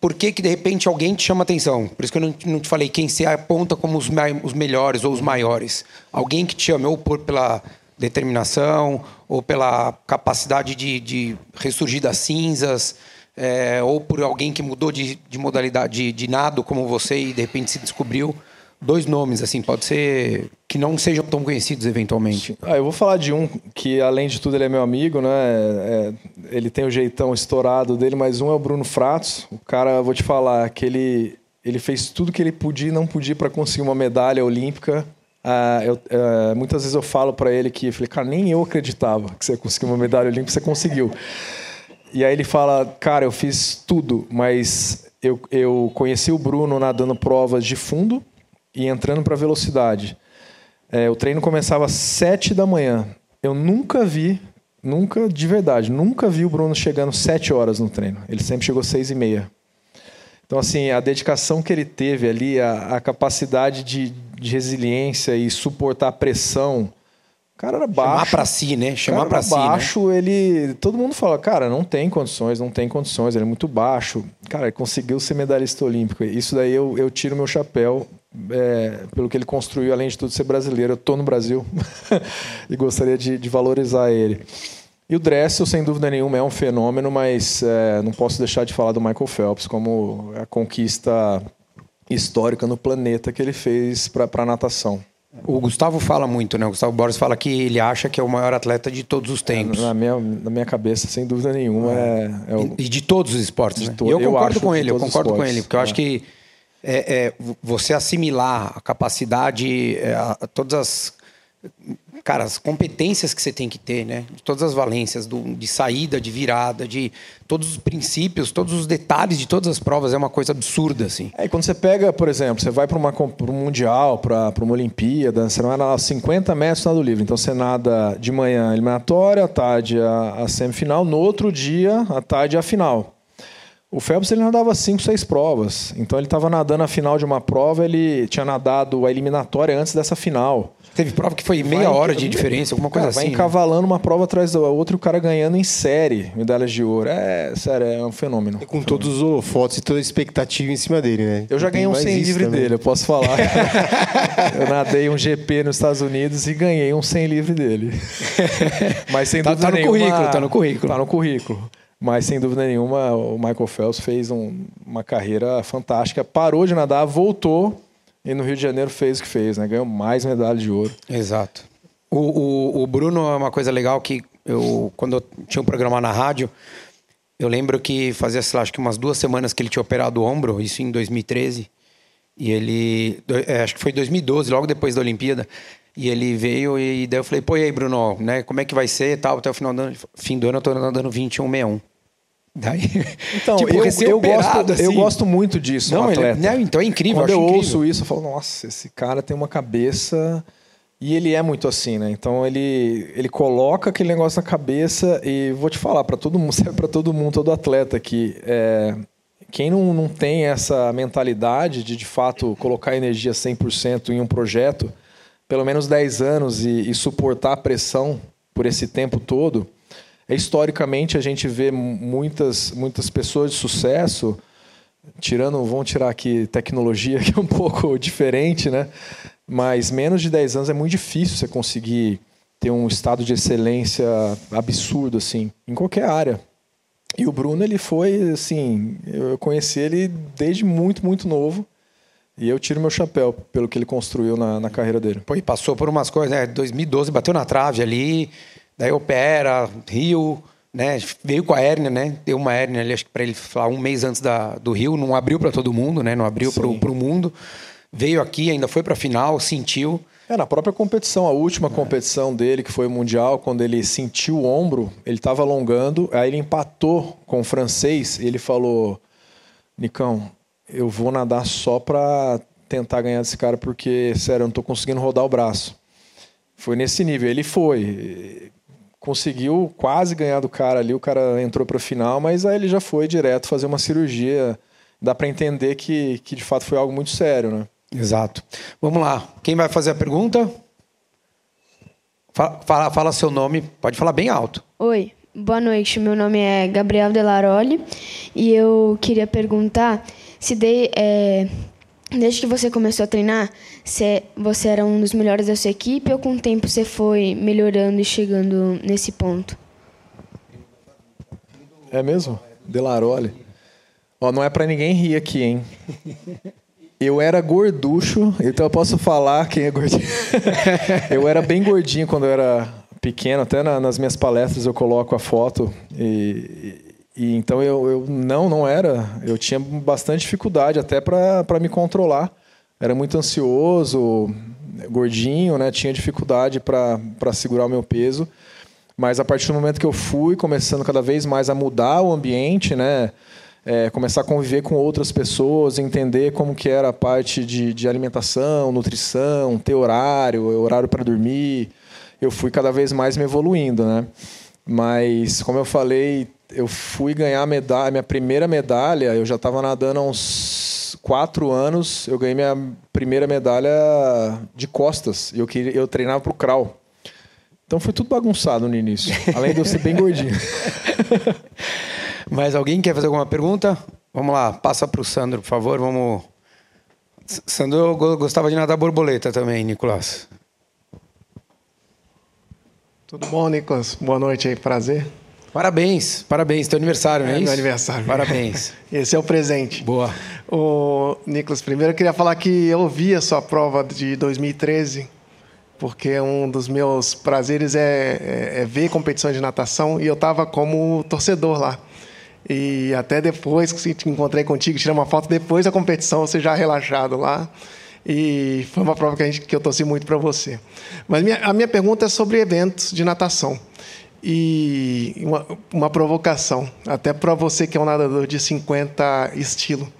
por que, que de repente alguém te chama atenção? Por isso que eu não, não te falei quem se aponta como os, os melhores ou os maiores. Alguém que te chama, ou por, pela determinação, ou pela capacidade de, de ressurgir das cinzas, é, ou por alguém que mudou de, de modalidade de, de nado como você e de repente se descobriu dois nomes, assim, pode ser que não sejam tão conhecidos eventualmente. Ah, eu vou falar de um que, além de tudo, ele é meu amigo, né? É, ele tem o jeitão estourado dele, mas um é o Bruno Fratos. O cara, vou te falar, que ele, ele fez tudo que ele podia e não podia para conseguir uma medalha olímpica. Ah, eu, é, muitas vezes eu falo para ele que, eu falei, cara, nem eu acreditava que você conseguiu uma medalha olímpica, você conseguiu. E aí ele fala, cara, eu fiz tudo, mas eu, eu conheci o Bruno nadando provas de fundo, e entrando para velocidade. É, o treino começava às sete da manhã. Eu nunca vi, nunca, de verdade, nunca vi o Bruno chegando sete horas no treino. Ele sempre chegou seis e meia. Então, assim, a dedicação que ele teve ali, a, a capacidade de, de resiliência e suportar a pressão, cara era baixo. Chamar pra si, né? Chamar pra si. baixo, né? ele. Todo mundo fala, cara, não tem condições, não tem condições, ele é muito baixo. Cara, ele conseguiu ser medalhista olímpico. Isso daí eu, eu tiro meu chapéu é, pelo que ele construiu, além de tudo ser brasileiro. Eu tô no Brasil *laughs* e gostaria de, de, valorizar ele. E o Dressel, sem dúvida nenhuma, é um fenômeno, mas é, não posso deixar de falar do Michael Phelps como a conquista histórica no planeta que ele fez para a natação. O Gustavo fala muito, né? O Gustavo Borges fala que ele acha que é o maior atleta de todos os tempos. É, na, minha, na minha cabeça, sem dúvida nenhuma, é. é o... E de todos os esportes, né? eu concordo eu com ele, eu concordo com ele, porque eu acho é. que é, é, você assimilar a capacidade, é, a, a todas as cara, as competências que você tem que ter, né? Todas as valências, do, de saída, de virada, de todos os princípios, todos os detalhes de todas as provas, é uma coisa absurda, assim. É, quando você pega, por exemplo, você vai para um Mundial, para uma Olimpíada, você não nada 50 metros nado livre. Então você nada de manhã eliminatória, à tarde a, a semifinal, no outro dia, à tarde a final. O Phelps ele nadava cinco, seis provas. Então ele estava nadando a final de uma prova, ele tinha nadado a eliminatória antes dessa final. Teve prova que foi meia vai, hora de diferença, alguma coisa cara, assim. Vai né? encavalando né? uma prova atrás da outra e o cara ganhando em série medalhas de ouro. É, sério, é um fenômeno. E com todos os holofotes e toda a expectativa em cima dele, né? Eu já ganhei um 100 livre também. dele, eu posso falar. *laughs* eu nadei um GP nos Estados Unidos e ganhei um 100 livre dele. *laughs* Mas sem tá, dúvida tá no nenhuma, currículo, tá no currículo. Tá no currículo. Mas, sem dúvida nenhuma, o Michael Phelps fez um, uma carreira fantástica. Parou de nadar, voltou e no Rio de Janeiro fez o que fez, né? Ganhou mais medalha de ouro. Exato. O, o, o Bruno é uma coisa legal que eu, quando eu tinha um programa na rádio, eu lembro que fazia, sei lá, acho que umas duas semanas que ele tinha operado o ombro, isso em 2013. E ele, é, acho que foi 2012, logo depois da Olimpíada. E ele veio e daí eu falei, pô, e aí, Bruno, né, como é que vai ser tal, até o final do ano? Fim do ano eu tô andando 2161. Daí, *laughs* *laughs* então, tipo, eu, eu, gosto, assim. eu gosto muito disso. Não, ele, não, então é incrível. Quando eu, eu ouço isso, eu falo, nossa, esse cara tem uma cabeça. E ele é muito assim, né? Então ele, ele coloca aquele negócio na cabeça e vou te falar, para todo mundo, *laughs* serve para todo mundo, todo atleta aqui. É, quem não, não tem essa mentalidade de de fato colocar energia 100% em um projeto, pelo menos 10 anos e, e suportar a pressão por esse tempo todo, é, historicamente, a gente vê muitas, muitas pessoas de sucesso, tirando, vamos tirar aqui tecnologia, *laughs* que é um pouco diferente, né? Mas menos de 10 anos é muito difícil você conseguir ter um estado de excelência absurdo, assim, em qualquer área. E o Bruno, ele foi, assim, eu conheci ele desde muito, muito novo. E eu tiro meu chapéu pelo que ele construiu na, na carreira dele. Pô, e passou por umas coisas, né? 2012 bateu na trave ali, Daí opera, Rio, né? Veio com a hérnia, né? Deu uma hérnia ali, acho que para ele falar um mês antes da, do Rio, não abriu para todo mundo, né? Não abriu para o mundo. Veio aqui, ainda foi para a final, sentiu. É, na própria competição, a última é. competição dele, que foi o Mundial, quando ele sentiu o ombro, ele estava alongando, aí ele empatou com o francês e ele falou: Nicão, eu vou nadar só para tentar ganhar desse cara, porque, sério, eu não estou conseguindo rodar o braço. Foi nesse nível. Ele foi conseguiu quase ganhar do cara ali, o cara entrou para o final, mas aí ele já foi direto fazer uma cirurgia. Dá para entender que, que de fato foi algo muito sério, né? Exato. Vamos lá. Quem vai fazer a pergunta? Fala, fala, fala seu nome, pode falar bem alto. Oi, boa noite. Meu nome é Gabriel Delaroli e eu queria perguntar se de, é, Desde que você começou a treinar, você era um dos melhores da sua equipe ou com o tempo você foi melhorando e chegando nesse ponto? É mesmo? Delaroli. Ó, não é para ninguém rir aqui, hein? Eu era gorducho, então eu posso falar quem é gordinho. *laughs* eu era bem gordinho quando eu era pequeno, até nas minhas palestras eu coloco a foto e, e então eu, eu não, não era. Eu tinha bastante dificuldade até para me controlar. Era muito ansioso, gordinho, né? Tinha dificuldade para segurar o meu peso. Mas a partir do momento que eu fui começando cada vez mais a mudar o ambiente, né? É, começar a conviver com outras pessoas, entender como que era a parte de, de alimentação, nutrição, ter horário, horário para dormir, eu fui cada vez mais me evoluindo, né? Mas, como eu falei, eu fui ganhar a medalha, minha primeira medalha, eu já estava nadando há uns quatro anos, eu ganhei minha primeira medalha de costas, e eu, queria, eu treinava para o crawl. Então foi tudo bagunçado no início, *laughs* além de eu ser bem gordinho. *laughs* Mais alguém quer fazer alguma pergunta? Vamos lá, passa para o Sandro, por favor. Vamos. Sandro eu gostava de nadar borboleta também, Nicolas. Tudo bom, Nicolas? Boa noite aí, prazer. Parabéns, parabéns. Teu aniversário, não é, é isso? Meu aniversário. Parabéns. *laughs* Esse é o presente. Boa. O Nicolas, primeiro eu queria falar que eu vi a sua prova de 2013, porque um dos meus prazeres é, é, é ver competições de natação e eu estava como torcedor lá. E até depois que te encontrei contigo, tirei uma foto depois da competição, você já relaxado lá. E foi uma prova que, a gente, que eu torci muito para você. Mas minha, a minha pergunta é sobre eventos de natação e uma, uma provocação, até para você que é um nadador de 50 estilo.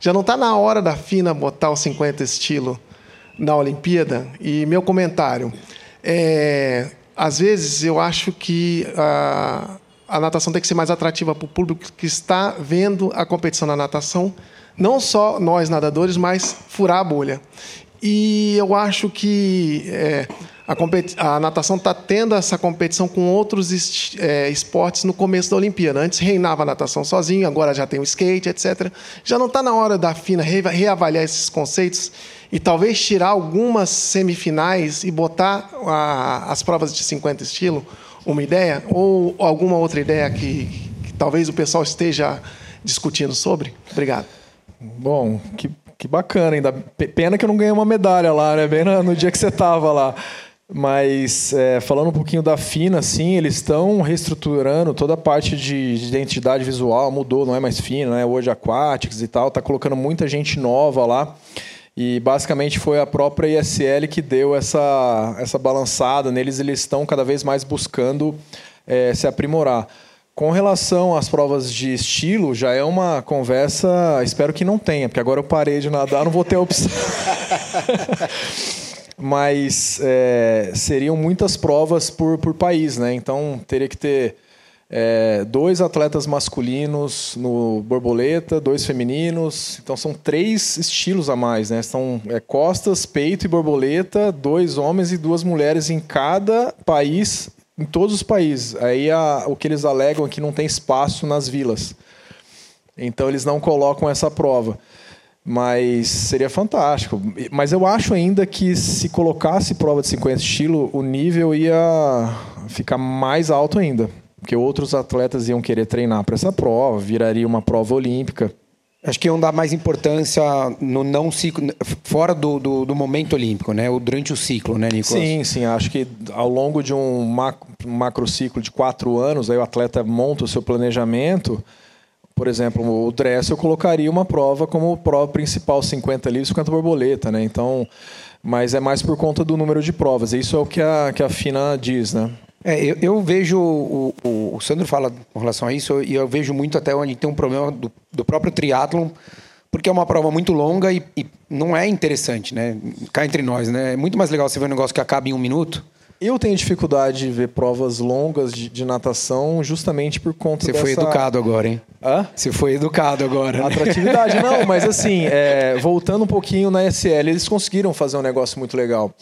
Já não está na hora da FINA botar o 50 estilo na Olimpíada? E meu comentário é, às vezes eu acho que a, a natação tem que ser mais atrativa para o público que está vendo a competição na natação, não só nós nadadores, mas furar a bolha. E eu acho que é, a, a natação está tendo essa competição com outros é, esportes no começo da Olimpíada. Antes reinava a natação sozinho, agora já tem o skate, etc. Já não está na hora da FINA re, reavaliar esses conceitos e talvez tirar algumas semifinais e botar a, as provas de 50 estilo, uma ideia? Ou alguma outra ideia que, que talvez o pessoal esteja discutindo sobre? Obrigado. Bom, que, que bacana. Ainda pena que eu não ganhei uma medalha lá, né? Bem no dia que você estava lá. Mas é, falando um pouquinho da Fina, sim, eles estão reestruturando toda a parte de, de, identidade visual, mudou, não é mais Fina, né? Hoje Aquatics e tal, tá colocando muita gente nova lá. E basicamente foi a própria ISL que deu essa, essa balançada neles, eles estão cada vez mais buscando é, se aprimorar. Com relação às provas de estilo, já é uma conversa, espero que não tenha, porque agora eu parei de nadar, não vou ter opção. *laughs* mas é, seriam muitas provas por, por país, né? Então teria que ter é, dois atletas masculinos no borboleta, dois femininos. Então são três estilos a mais, né? São é, costas, peito e borboleta, dois homens e duas mulheres em cada país, em todos os países. Aí a, o que eles alegam é que não tem espaço nas vilas. Então eles não colocam essa prova. Mas seria fantástico. Mas eu acho ainda que se colocasse prova de 50 estilo, o nível ia ficar mais alto ainda. Porque outros atletas iam querer treinar para essa prova, viraria uma prova olímpica. Acho que iam dar mais importância no não ciclo, fora do, do, do momento olímpico, né? Ou durante o ciclo, né, Nicolas? Sim, sim. Acho que ao longo de um macro, macro ciclo de quatro anos, aí o atleta monta o seu planejamento por exemplo, o Dress eu colocaria uma prova como prova principal, 50 livros, 50 borboleta, né? Então, mas é mais por conta do número de provas. Isso é o que a, que a FINA diz, né? É, eu, eu vejo, o, o, o, Sandro fala com relação a isso, e eu vejo muito até onde tem um problema do, do próprio triatlon, porque é uma prova muito longa e, e, não é interessante, né? Cá entre nós, né? É muito mais legal você ver um negócio que acaba em um minuto eu tenho dificuldade de ver provas longas de, de natação justamente por conta Você dessa... foi educado agora, hein? Hã? Você foi educado agora. Né? Atratividade, não, mas *laughs* assim, é, voltando um pouquinho na SL, eles conseguiram fazer um negócio muito legal.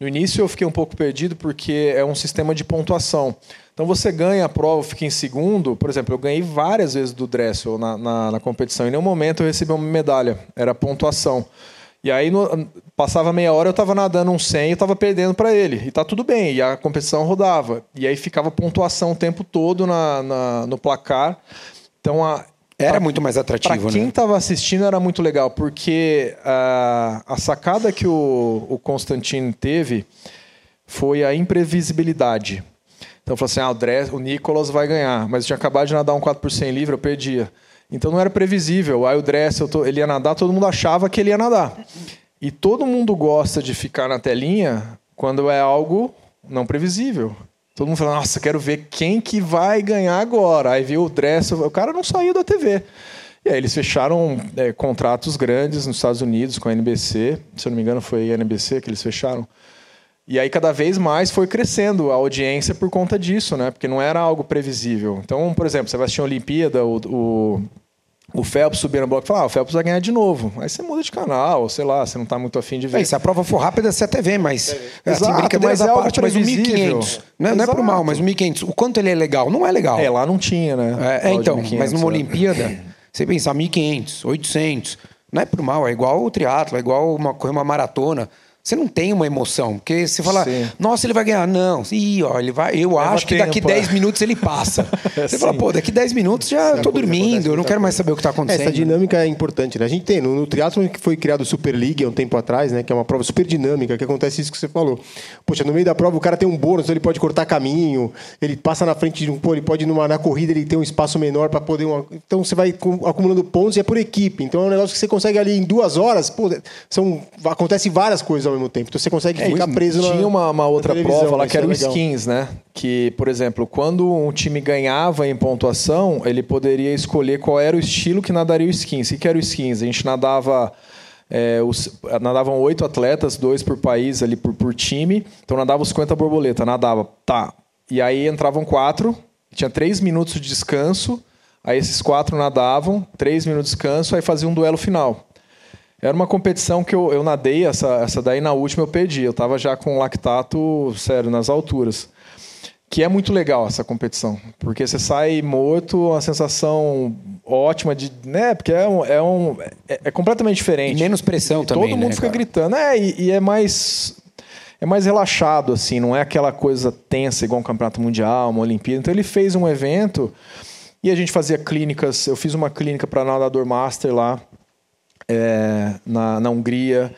No início eu fiquei um pouco perdido porque é um sistema de pontuação. Então você ganha a prova, fica em segundo. Por exemplo, eu ganhei várias vezes do Dressel na, na, na competição. Em nenhum momento eu recebi uma medalha, era pontuação. E aí, no, passava meia hora, eu estava nadando um 100 e eu estava perdendo para ele. E tá tudo bem, e a competição rodava. E aí ficava pontuação o tempo todo na, na no placar. Então, a, era muito mais atrativo, Para quem estava assistindo era muito legal, porque a, a sacada que o, o Constantino teve foi a imprevisibilidade. Então falou assim: ah, o, Dress, o Nicolas vai ganhar, mas eu tinha acabado de nadar um 4 por 100 livre, eu perdia. Então não era previsível. Aí o Dressel, ele ia nadar, todo mundo achava que ele ia nadar. E todo mundo gosta de ficar na telinha quando é algo não previsível. Todo mundo fala, nossa, quero ver quem que vai ganhar agora. Aí viu o Dressel, o cara não saiu da TV. E aí eles fecharam é, contratos grandes nos Estados Unidos com a NBC. Se eu não me engano, foi a NBC que eles fecharam. E aí cada vez mais foi crescendo a audiência por conta disso, né? Porque não era algo previsível. Então, por exemplo, você vai assistir a Olimpíada, o, o o Phelps subir no bloco e falar, ah, o Phelps vai ganhar de novo. Aí você muda de canal, sei lá, você não está muito afim de ver. É, se a prova for rápida, você até vê, mas. É. Assim, Exato, mas é algo parte, mas o 1500. Não, é, não é pro mal, mas o 1500, o quanto ele é legal? Não é legal. É, lá não tinha, né? É, é então, mas numa é. Olimpíada, você pensar 1500, 800, não é pro mal, é igual o triatlo, é igual uma, correr uma maratona você não tem uma emoção. Porque você fala, Sim. nossa, ele vai ganhar. Não. Ih, ó, ele vai. Eu Leva acho que daqui 10 minutos ele passa. *laughs* você fala, pô, daqui 10 minutos já estou dormindo, eu não quero mais saber o que está acontecendo. Essa dinâmica é importante, né? A gente tem, no, no triatlo que foi criado o Super League há um tempo atrás, né? Que é uma prova super dinâmica, que acontece isso que você falou. Poxa, no meio da prova o cara tem um bônus, ele pode cortar caminho, ele passa na frente de um. Pô, ele pode, numa, na corrida, ele tem um espaço menor para poder. Uma, então você vai acumulando pontos e é por equipe. Então é um negócio que você consegue ali em duas horas, pô, são, acontece várias coisas ao mesmo tempo. Então você consegue é, ficar preso Tinha na, uma, uma outra prova lá que era é o skins, né? Que, por exemplo, quando um time ganhava em pontuação, ele poderia escolher qual era o estilo que nadaria o skins. O que era o skins? A gente nadava. É, os, nadavam oito atletas, dois por país ali por, por time. Então nadava os 50 borboleta, nadava, tá. E aí entravam quatro, tinha três minutos de descanso. Aí esses quatro nadavam, três minutos de descanso, aí fazia um duelo final. Era uma competição que eu, eu nadei, essa, essa daí na última eu perdi. Eu estava já com lactato, sério, nas alturas. Que é muito legal essa competição, porque você sai morto, uma sensação ótima de. né? Porque é, um, é, um, é, é completamente diferente. E menos pressão e também. Todo mundo né, fica cara? gritando. É, e, e é mais é mais relaxado, assim, não é aquela coisa tensa igual um campeonato mundial, uma Olimpíada. Então ele fez um evento e a gente fazia clínicas. Eu fiz uma clínica para nadador master lá é, na, na Hungria.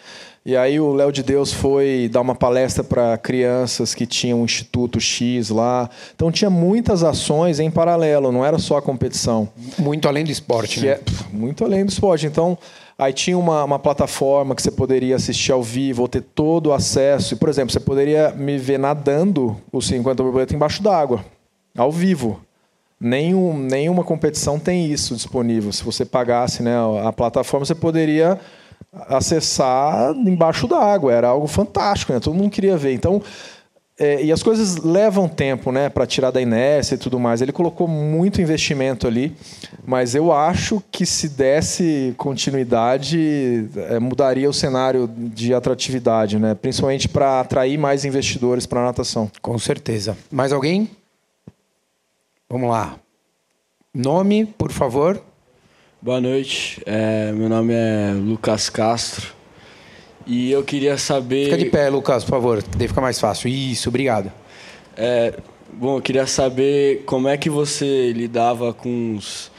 E aí o Léo de Deus foi dar uma palestra para crianças que tinham um Instituto X lá. Então tinha muitas ações em paralelo, não era só a competição. Muito além do esporte, que né? É, muito além do esporte. Então, aí tinha uma, uma plataforma que você poderia assistir ao vivo, ou ter todo o acesso. E, por exemplo, você poderia me ver nadando os 50 borboletas embaixo d'água, ao vivo. Nenhum, nenhuma competição tem isso disponível. Se você pagasse né, a plataforma, você poderia acessar embaixo da água. Era algo fantástico, né? todo mundo queria ver. Então, é, e as coisas levam tempo né, para tirar da inércia e tudo mais. Ele colocou muito investimento ali, mas eu acho que se desse continuidade, é, mudaria o cenário de atratividade, né? principalmente para atrair mais investidores para a natação. Com certeza. Mais alguém? Vamos lá. Nome, por favor. Boa noite. É, meu nome é Lucas Castro. E eu queria saber. Fica de pé, Lucas, por favor. Daí fica mais fácil. Isso, obrigado. É, bom, eu queria saber como é que você lidava com os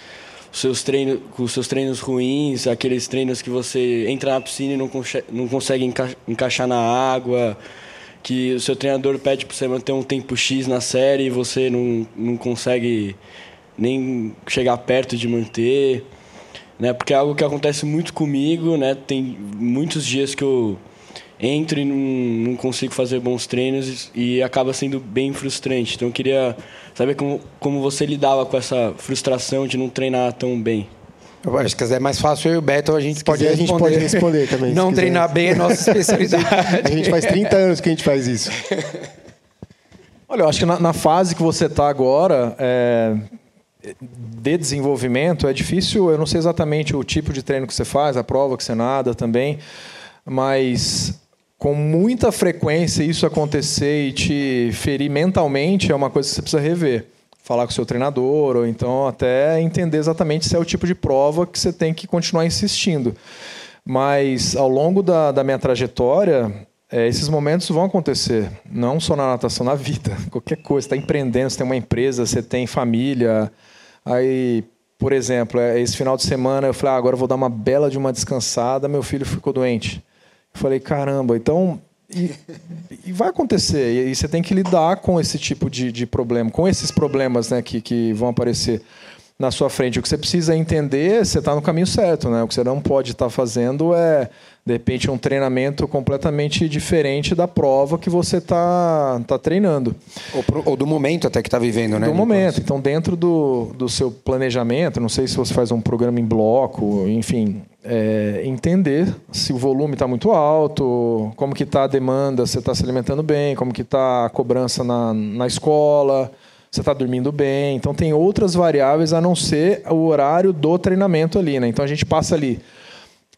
seus treinos, com os seus treinos ruins, aqueles treinos que você entra na piscina e não, não consegue enca encaixar na água que o seu treinador pede para você manter um tempo X na série e você não, não consegue nem chegar perto de manter, né? Porque é algo que acontece muito comigo, né? Tem muitos dias que eu entro e não, não consigo fazer bons treinos e acaba sendo bem frustrante. Então eu queria saber como, como você lidava com essa frustração de não treinar tão bem. Eu acho que é mais fácil eu e o Beto, a gente pode quiser, responder. A gente pode responder também. Não treinar bem é nossa especialidade. *laughs* a gente faz 30 anos que a gente faz isso. *laughs* Olha, eu acho que na, na fase que você está agora, é, de desenvolvimento, é difícil, eu não sei exatamente o tipo de treino que você faz, a prova que você nada também, mas com muita frequência isso acontecer e te ferir mentalmente é uma coisa que você precisa rever falar com o seu treinador, ou então até entender exatamente se é o tipo de prova que você tem que continuar insistindo. Mas ao longo da, da minha trajetória, é, esses momentos vão acontecer, não só na natação, na vida. *laughs* Qualquer coisa, você está empreendendo, você tem uma empresa, você tem família. Aí, por exemplo, é, esse final de semana eu falei, ah, agora eu vou dar uma bela de uma descansada, meu filho ficou doente. Eu falei, caramba, então e, e, vai acontecer, e você tem que lidar com esse tipo de, de problema, com esses problemas né, que, que vão aparecer na sua frente. O que você precisa entender, você está no caminho certo. Né? O que você não pode estar tá fazendo é, de repente, um treinamento completamente diferente da prova que você está tá treinando. Ou, pro, ou, do momento até que está vivendo, né? Do momento. Então, dentro do, do seu planejamento, não sei se você faz um programa em bloco, enfim, é, entender se o volume está muito alto, como que está a demanda, você está se alimentando bem, como que está a cobrança na, na escola, você está dormindo bem. Então tem outras variáveis a não ser o horário do treinamento ali, né? Então a gente passa ali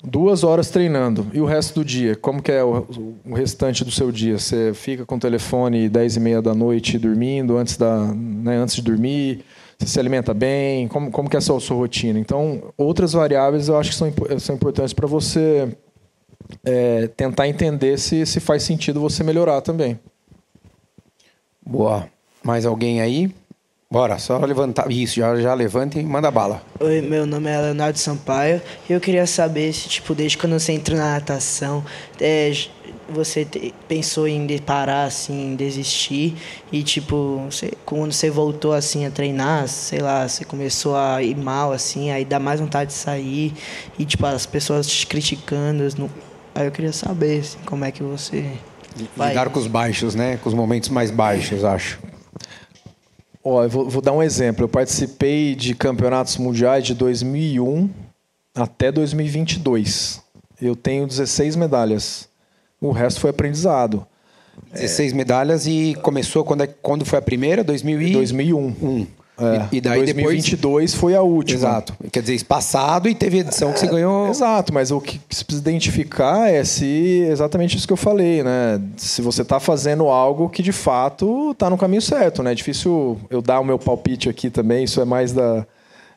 duas horas treinando e o resto do dia, como que é o, o restante do seu dia? Você fica com o telefone dez e meia da noite dormindo antes da, né, antes de dormir? Você se alimenta bem? Como, como que é a sua, a sua rotina? Então outras variáveis eu acho que são, são importantes para você é, tentar entender se, se faz sentido você melhorar também. Boa. Mais alguém aí? Bora, só levantar. Isso, já, já levanta e manda bala. Oi, meu nome é Leonardo Sampaio e eu queria saber se, tipo, desde quando você entrou na natação, é, você te, pensou em parar, assim, em desistir e, tipo, você, quando você voltou, assim, a treinar, sei lá, você começou a ir mal, assim, aí dá mais vontade de sair e, tipo, as pessoas te criticando. Aí eu queria saber, assim, como é que você... Vai. Lidar com os baixos, né? Com os momentos mais baixos, acho. Ó, eu vou, vou, dar um exemplo. Eu participei de campeonatos mundiais de 2001 até 2022. Eu tenho 16 medalhas. O resto foi aprendizado. 16 é... medalhas e começou quando, é, quando foi a primeira? 2000 e... 2001. Um. É, e daí 2022 depois... foi a última. Exato. Quer dizer, passado e teve edição que você ganhou. Exato, mas o que se precisa identificar é se exatamente isso que eu falei, né? Se você está fazendo algo que de fato está no caminho certo, né? É difícil eu dar o meu palpite aqui também, isso é mais da,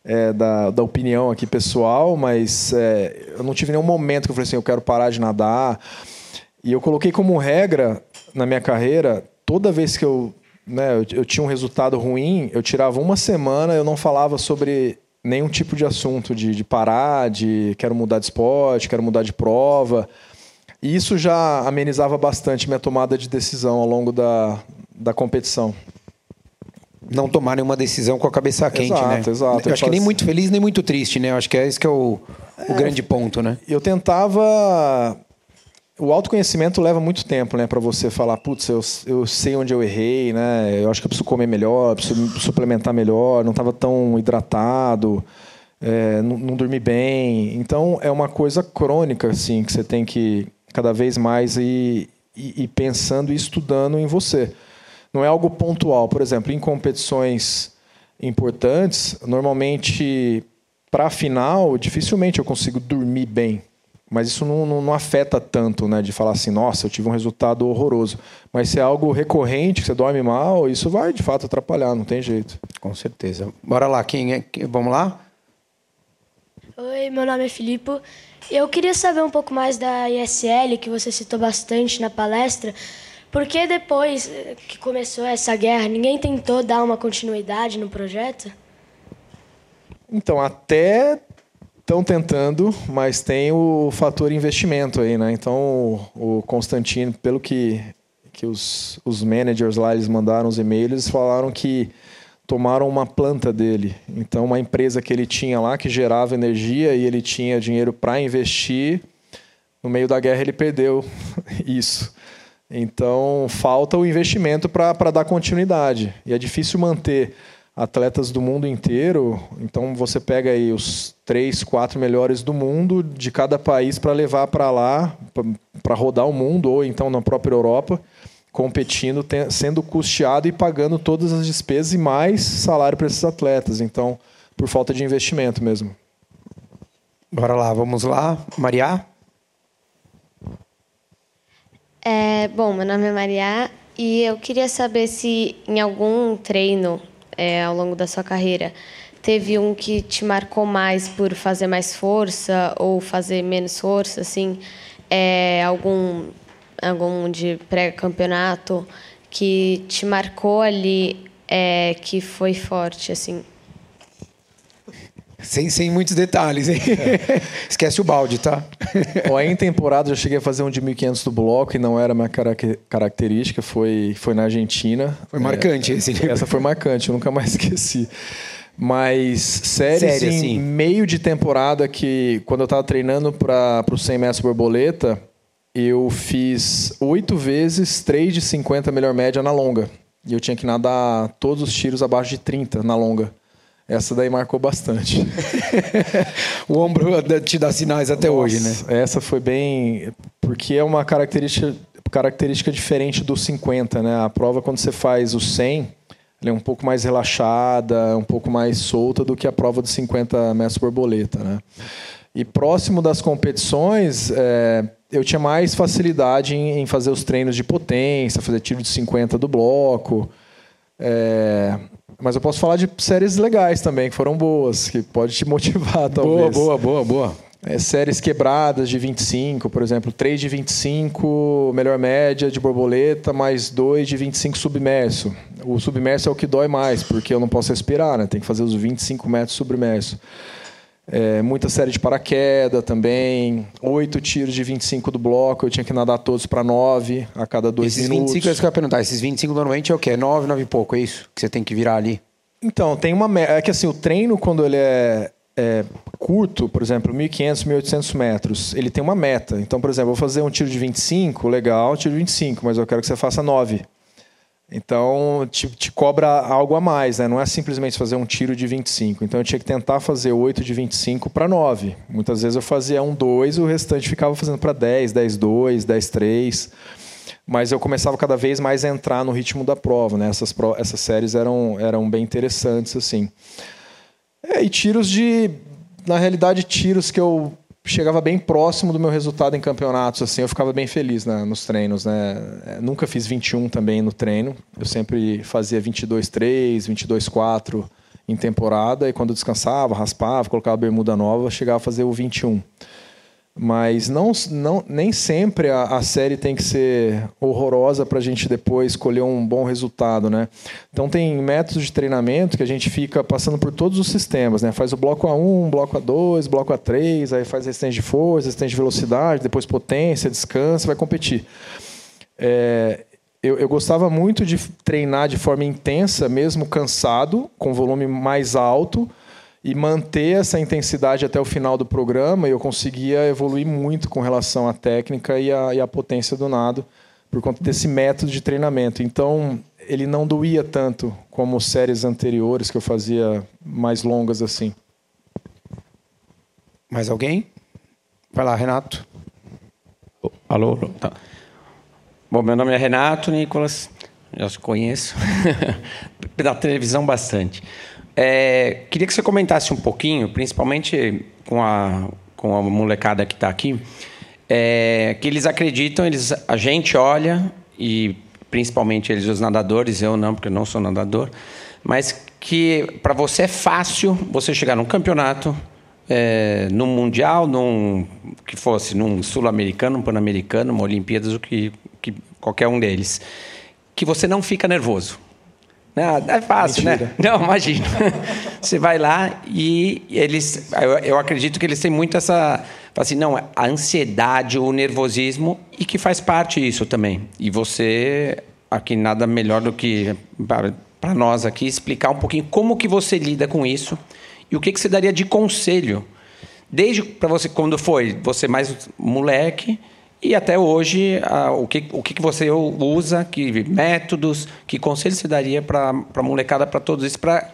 é, da, da, opinião aqui pessoal, mas é, eu não tive nenhum momento que eu falei assim, eu quero parar de nadar. E eu coloquei como regra na minha carreira, toda vez que eu né, eu, eu tinha um resultado ruim, eu tirava uma semana, eu não falava sobre nenhum tipo de assunto, de, de parar, de quero mudar de esporte, quero mudar de prova. E isso já amenizava bastante minha tomada de decisão ao longo da, da competição. Não tomar nenhuma decisão com a cabeça quente, exato, né? Exato, exato. Eu acho que nem muito feliz, nem muito triste, né? Eu acho que é esse que é o, o é, grande ponto, né? Eu tentava o autoconhecimento leva muito tempo, né, para você falar, putz, eu, eu sei onde eu errei, né? Eu acho que eu preciso comer melhor, preciso suplementar melhor, não estava tão hidratado, é, não, não dormi bem. Então é uma coisa crônica, assim, que você tem que cada vez mais ir, ir, ir pensando e estudando em você. Não é algo pontual. Por exemplo, em competições importantes, normalmente para a final, dificilmente eu consigo dormir bem mas isso não, não, não, afeta tanto, né? De falar assim, nossa, eu tive um resultado horroroso. Mas se é algo recorrente, que você dorme mal, isso vai de fato atrapalhar, não tem jeito. Com certeza. Bora lá, quem é? Vamos lá? Oi, meu nome é Filipe. Eu queria saber um pouco mais da ISL, que você citou bastante na palestra. Porque depois que começou essa guerra, ninguém tentou dar uma continuidade no projeto? Então, até Estão tentando, mas tem o fator investimento aí, né? Então, o Constantino, pelo que, que os, os managers lá eles mandaram os e-mails, eles falaram que tomaram uma planta dele. Então, uma empresa que ele tinha lá, que gerava energia e ele tinha dinheiro para investir, no meio da guerra ele perdeu *laughs* isso. Então, falta o investimento para dar continuidade. E é difícil manter atletas do mundo inteiro. Então você pega aí os três, quatro melhores do mundo de cada país para levar para lá, para rodar o mundo ou então na própria Europa, competindo, sendo custeado e pagando todas as despesas e mais salário para esses atletas. Então, por falta de investimento mesmo. Bora lá, vamos lá, Maria. É, bom, meu nome é Maria e eu queria saber se em algum treino é, ao longo da sua carreira? Teve um que te marcou mais por fazer mais força ou fazer menos força, assim? É, algum, algum de pré-campeonato que te marcou ali, é, que foi forte, assim? Sem, sem muitos detalhes, hein? É. *laughs* Esquece o balde, tá? Ó, em temporada eu cheguei a fazer um de 1500 do bloco e não era minha característica, foi, foi na Argentina. Foi marcante é, esse. Essa foi marcante, eu nunca mais *laughs* esqueci. Mas séries Série, em assim. meio de temporada que quando eu estava treinando para o 100 metros borboleta, eu fiz oito vezes 3 de 50 melhor média na longa. E eu tinha que nadar todos os tiros abaixo de 30 na longa. Essa daí marcou bastante. *laughs* o ombro te dá sinais até Nossa, hoje, né? Essa foi bem. Porque é uma característica, característica diferente do 50, né? A prova, quando você faz o 100, ela é um pouco mais relaxada, um pouco mais solta do que a prova de 50 metros borboleta, né? E próximo das competições, é, eu tinha mais facilidade em, em, fazer os treinos de potência, fazer tiro de 50 do bloco. É, mas eu posso falar de séries legais também, que foram boas, que pode te *laughs* motivar, talvez. Boa, boa, boa, boa. É, séries quebradas de 25, por exemplo, 3 de 25, melhor média de borboleta, mais 2 de 25 submerso. O submerso é o que dói mais, porque eu não posso respirar, né? Tem que fazer os 25 metros submerso. É, muita série de paraquedas também. Oito tiros de 25 do bloco, eu tinha que nadar todos para nove a cada dois Esses minutos. 25 é isso que eu ia perguntar. Esses 25 normalmente é o quê? 9, 9 e pouco, é isso? Que você tem que virar ali? Então, tem uma. É que assim, o treino, quando ele é, é curto, por exemplo, 1.500, 1.800 metros, ele tem uma meta. Então, por exemplo, eu vou fazer um tiro de 25, legal, tiro de 25, mas eu quero que você faça 9. Então, te, te, cobra algo a mais, né? não é simplesmente fazer um tiro de 25. Então, eu tinha que tentar fazer 8 de 25 para 9. Muitas vezes eu fazia um 2 e o restante ficava fazendo para 10, 10, 2, 10, 3. Mas eu começava cada vez mais a entrar no ritmo da prova. Né? Essas, essas séries eram, eram bem interessantes. assim. É, e tiros de. Na realidade, tiros que eu chegava bem próximo do meu resultado em campeonatos, assim, eu ficava bem feliz né, nos treinos, né? É, nunca fiz 21 também no treino. Eu sempre fazia 22-3, 22-4 em temporada e quando eu descansava, raspava, colocava bermuda nova, chegava a fazer o 21. Mas não, não, nem sempre a, a série tem que ser horrorosa para a gente depois escolher um bom resultado, né? Então tem métodos de treinamento que a gente fica passando por todos os sistemas, né? Faz o bloco A1, bloco A2, bloco A3, aí faz resistência de força, resistência de velocidade, depois potência, descansa, vai competir. É, eu, eu, gostava muito de treinar de forma intensa, mesmo cansado, com volume mais alto, e manter essa intensidade até o final do programa, e eu conseguia evoluir muito com relação à técnica e à, e à potência do nado, por conta desse método de treinamento. Então, ele não doía tanto como séries anteriores que eu fazia mais longas assim. Mais alguém? Vai lá, Renato. Alô? Tá. Bom, meu nome é Renato Nicolas, já te conheço, *laughs* pela televisão bastante. É, queria que você comentasse um pouquinho, principalmente com a, com a molecada que está aqui, é, que eles acreditam, eles, a gente olha, e principalmente eles, os nadadores, eu não, porque eu não sou nadador, mas que para você é fácil você chegar num campeonato, é, num mundial, num que fosse num sul-americano, um pan-americano, uma Olimpíadas, o que, que qualquer um deles, que você não fica nervoso. Não, é fácil, né? Mentira. né? Não, imagina. *laughs* Você vai lá e eles. Eu, eu, acredito que eles têm muito essa. Assim, não, a ansiedade, o nervosismo, e que faz parte isso também. E você, aqui, nada melhor do que para nós aqui, explicar um pouquinho como que você lida com isso e o que, que você daria de conselho. Desde para você, quando foi você mais moleque e até hoje, o, que, o que você usa, que métodos, que conselhos você daria para a molecada, para todos isso, para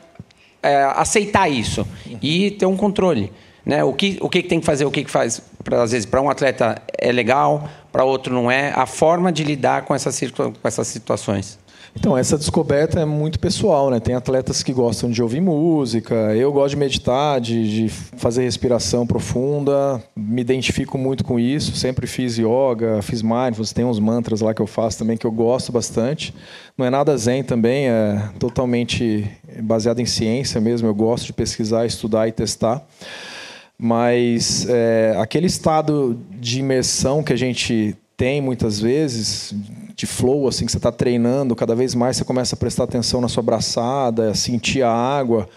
é, aceitar isso e ter um controle? Né? O, que, o que tem que fazer, o que, que faz, pra, às vezes, para um atleta é legal, para outro não é, a forma de lidar com essas, com essas situações. Então, essa descoberta é muito pessoal, né? Tem atletas que gostam de ouvir música, eu gosto de meditar, de, de, fazer respiração profunda, me identifico muito com isso, sempre fiz yoga, fiz mindfulness, tem uns mantras lá que eu faço também que eu gosto bastante. Não é nada zen também, é totalmente baseado em ciência mesmo, eu gosto de pesquisar, estudar e testar. Mas é, aquele estado de imersão que a gente tem muitas vezes, de flow, assim, que você está treinando, cada vez mais você começa a prestar atenção na sua braçada, sentir a água.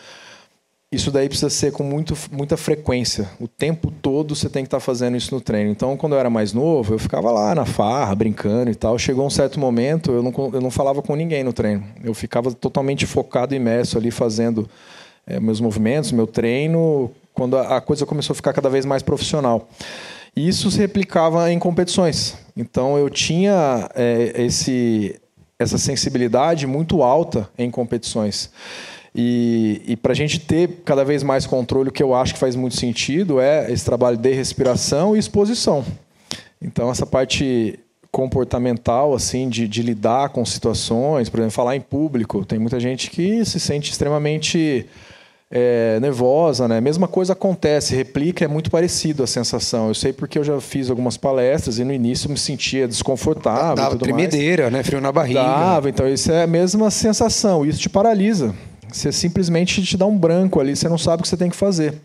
Isso daí precisa ser com muito, muita frequência. O tempo todo você tem que estar tá fazendo isso no treino. Então, quando eu era mais novo, eu ficava lá na farra, brincando e tal. Chegou um certo momento, eu não, eu não falava com ninguém no treino. Eu ficava totalmente focado, imerso ali, fazendo é, meus movimentos, meu treino, quando a, a coisa começou a ficar cada vez mais profissional. E isso se replicava em competições. Então eu tinha é, esse, essa sensibilidade muito alta em competições. E, e para a gente ter cada vez mais controle, o que eu acho que faz muito sentido é esse trabalho de respiração e exposição. Então, essa parte comportamental, assim, de, de lidar com situações, por exemplo, falar em público. Tem muita gente que se sente extremamente é, nervosa, né? Mesma coisa acontece, replica, é muito parecido a sensação. Eu sei porque eu já fiz algumas palestras e no início me sentia desconfortável. Dava tremedeira, mais. né? Frio na barriga. Dava, então isso é a mesma sensação. Isso te paralisa. Você simplesmente te dá um branco ali, você não sabe o que você tem que fazer.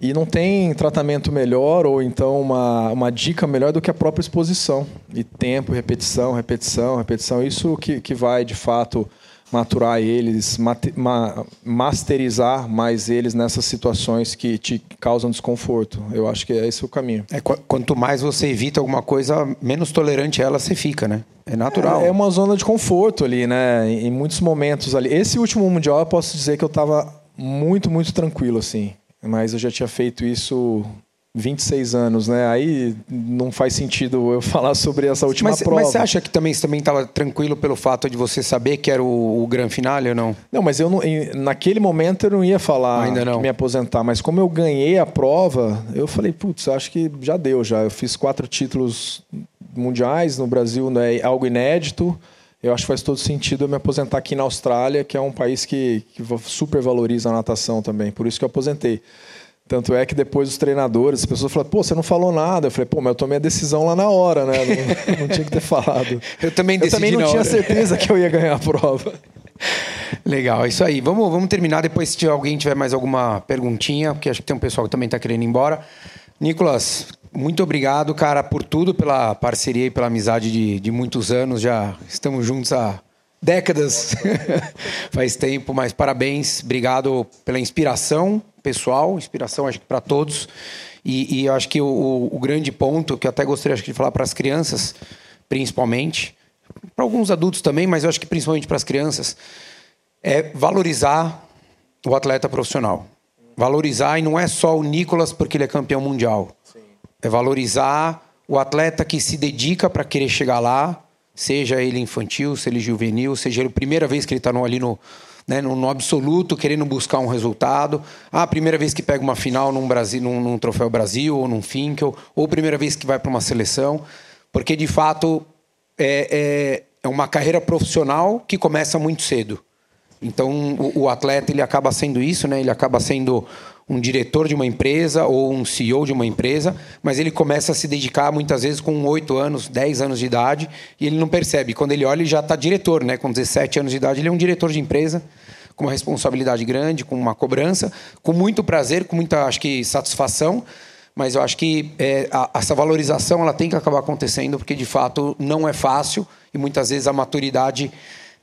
E não tem tratamento melhor ou então uma, uma dica melhor do que a própria exposição. E tempo, repetição, repetição, repetição. Isso que, que vai, de fato, maturar eles, ma masterizar mais eles nessas situações que te causam desconforto. Eu acho que é esse o caminho. É, quanto mais você evita alguma coisa, menos tolerante ela você fica, né? É natural. É, é uma zona de conforto ali, né? Em muitos momentos ali. Esse último mundial eu posso dizer que eu estava muito, muito tranquilo assim. Mas eu já tinha feito isso 26 anos, né? Aí não faz sentido eu *laughs* falar sobre essa última mas, prova. Mas você acha que também você também estava tranquilo pelo fato de você saber que era o, o Gran Finale ou não? Não, mas eu não, naquele momento eu não ia falar Ainda não. me aposentar. Mas como eu ganhei a prova, eu falei, putz, acho que já deu já. Eu fiz quatro títulos mundiais no Brasil, é algo inédito. Eu acho que faz todo sentido eu me aposentar aqui na Austrália, que é um país que, que super valoriza a natação também. Por isso que eu aposentei. Tanto é que depois os treinadores, as pessoas falaram, pô, você não falou nada. Eu falei, pô, mas eu tomei a decisão lá na hora, né? Não, não tinha que ter falado. *laughs* eu também decidi Eu também não tinha hora. certeza que eu ia ganhar a prova. *laughs* Legal, é isso aí. Vamos, vamos terminar. Depois, se alguém tiver mais alguma perguntinha, porque acho que tem um pessoal que também está querendo ir embora. Nicolas, muito obrigado, cara, por tudo, pela parceria e pela amizade de, de muitos anos. Já estamos juntos há décadas, *laughs* faz tempo, mas parabéns. Obrigado pela inspiração pessoal, inspiração acho que para todos. E, e, eu acho que o, o, grande ponto, que eu até gostaria acho, de falar para as crianças, principalmente, para alguns adultos também, mas eu acho que principalmente para as crianças, é valorizar o atleta profissional. Valorizar, e não é só o Nicolas porque ele é campeão mundial. Sim. É valorizar o atleta que se dedica para querer chegar lá, seja ele infantil, seja ele juvenil, seja ele a primeira vez que ele está ali no, né, no, no, absoluto, querendo buscar um resultado. Ah, primeira vez que pega uma final num, Brasil, num, num Troféu Brasil ou num Finkel, ou primeira vez que vai para uma seleção, porque de fato é, é, é, uma carreira profissional que começa muito cedo. Então o, o atleta ele acaba sendo isso, né? Ele acaba sendo um diretor de uma empresa ou um CEO de uma empresa, mas ele começa a se dedicar muitas vezes com 8 anos, 10 anos de idade e ele não percebe. Quando ele olha, ele já está diretor, né? Com 17 anos de idade, ele é um diretor de empresa com uma responsabilidade grande, com uma cobrança, com muito prazer, com muita, acho que, satisfação. Mas eu acho que é, a, essa valorização ela tem que acabar acontecendo porque de fato não é fácil e muitas vezes a maturidade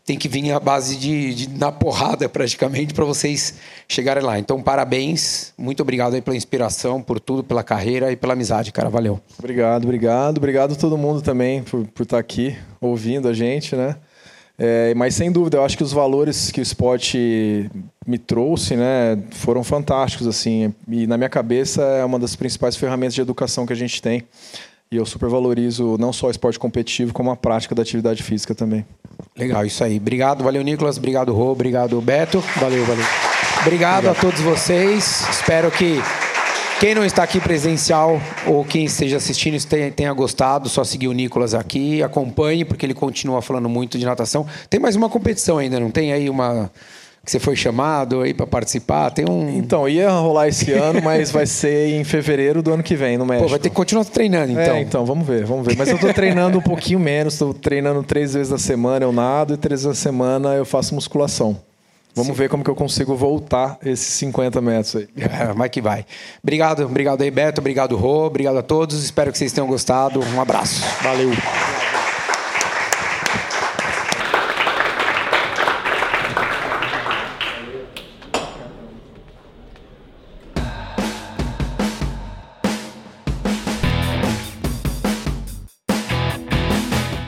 tem que vir à base de, de na porrada praticamente para vocês chegarem lá. Então, parabéns, muito obrigado aí pela inspiração, por tudo, pela carreira e pela amizade, cara. Valeu. Obrigado, obrigado. Obrigado a todo mundo também por, por estar aqui ouvindo a gente, né? É, mas sem dúvida, eu acho que os valores que o esporte me trouxe, né, foram fantásticos assim. E na minha cabeça é uma das principais ferramentas de educação que a gente tem. E eu super valorizo não só o esporte competitivo, como a prática da atividade física também. Legal, isso aí. Obrigado, valeu, Nicolas. Obrigado, Rô. Obrigado, Beto. Valeu, valeu. Obrigado, Obrigado. a todos vocês. Espero que quem não está aqui presencial ou quem esteja assistindo tenha, gostado. Só seguir o Nicolas aqui. Acompanhe, porque ele continua falando muito de natação. Tem mais uma competição ainda, não tem aí uma que você foi chamado aí para participar? Tem um. Então, ia rolar esse *laughs* ano, mas vai ser em fevereiro do ano que vem, no México. Pô, vai ter que continuar treinando, então. É, então, vamos ver, vamos ver. Mas eu estou treinando um pouquinho menos, estou treinando três vezes na semana, eu nado, e três vezes na semana eu faço musculação. Vamos Sim. ver como que eu consigo voltar esses 50 metros aí. É, *laughs* vai que vai. Obrigado, obrigado aí, Beto, obrigado, Rô, obrigado a todos. Espero que vocês tenham gostado. Um abraço. Valeu.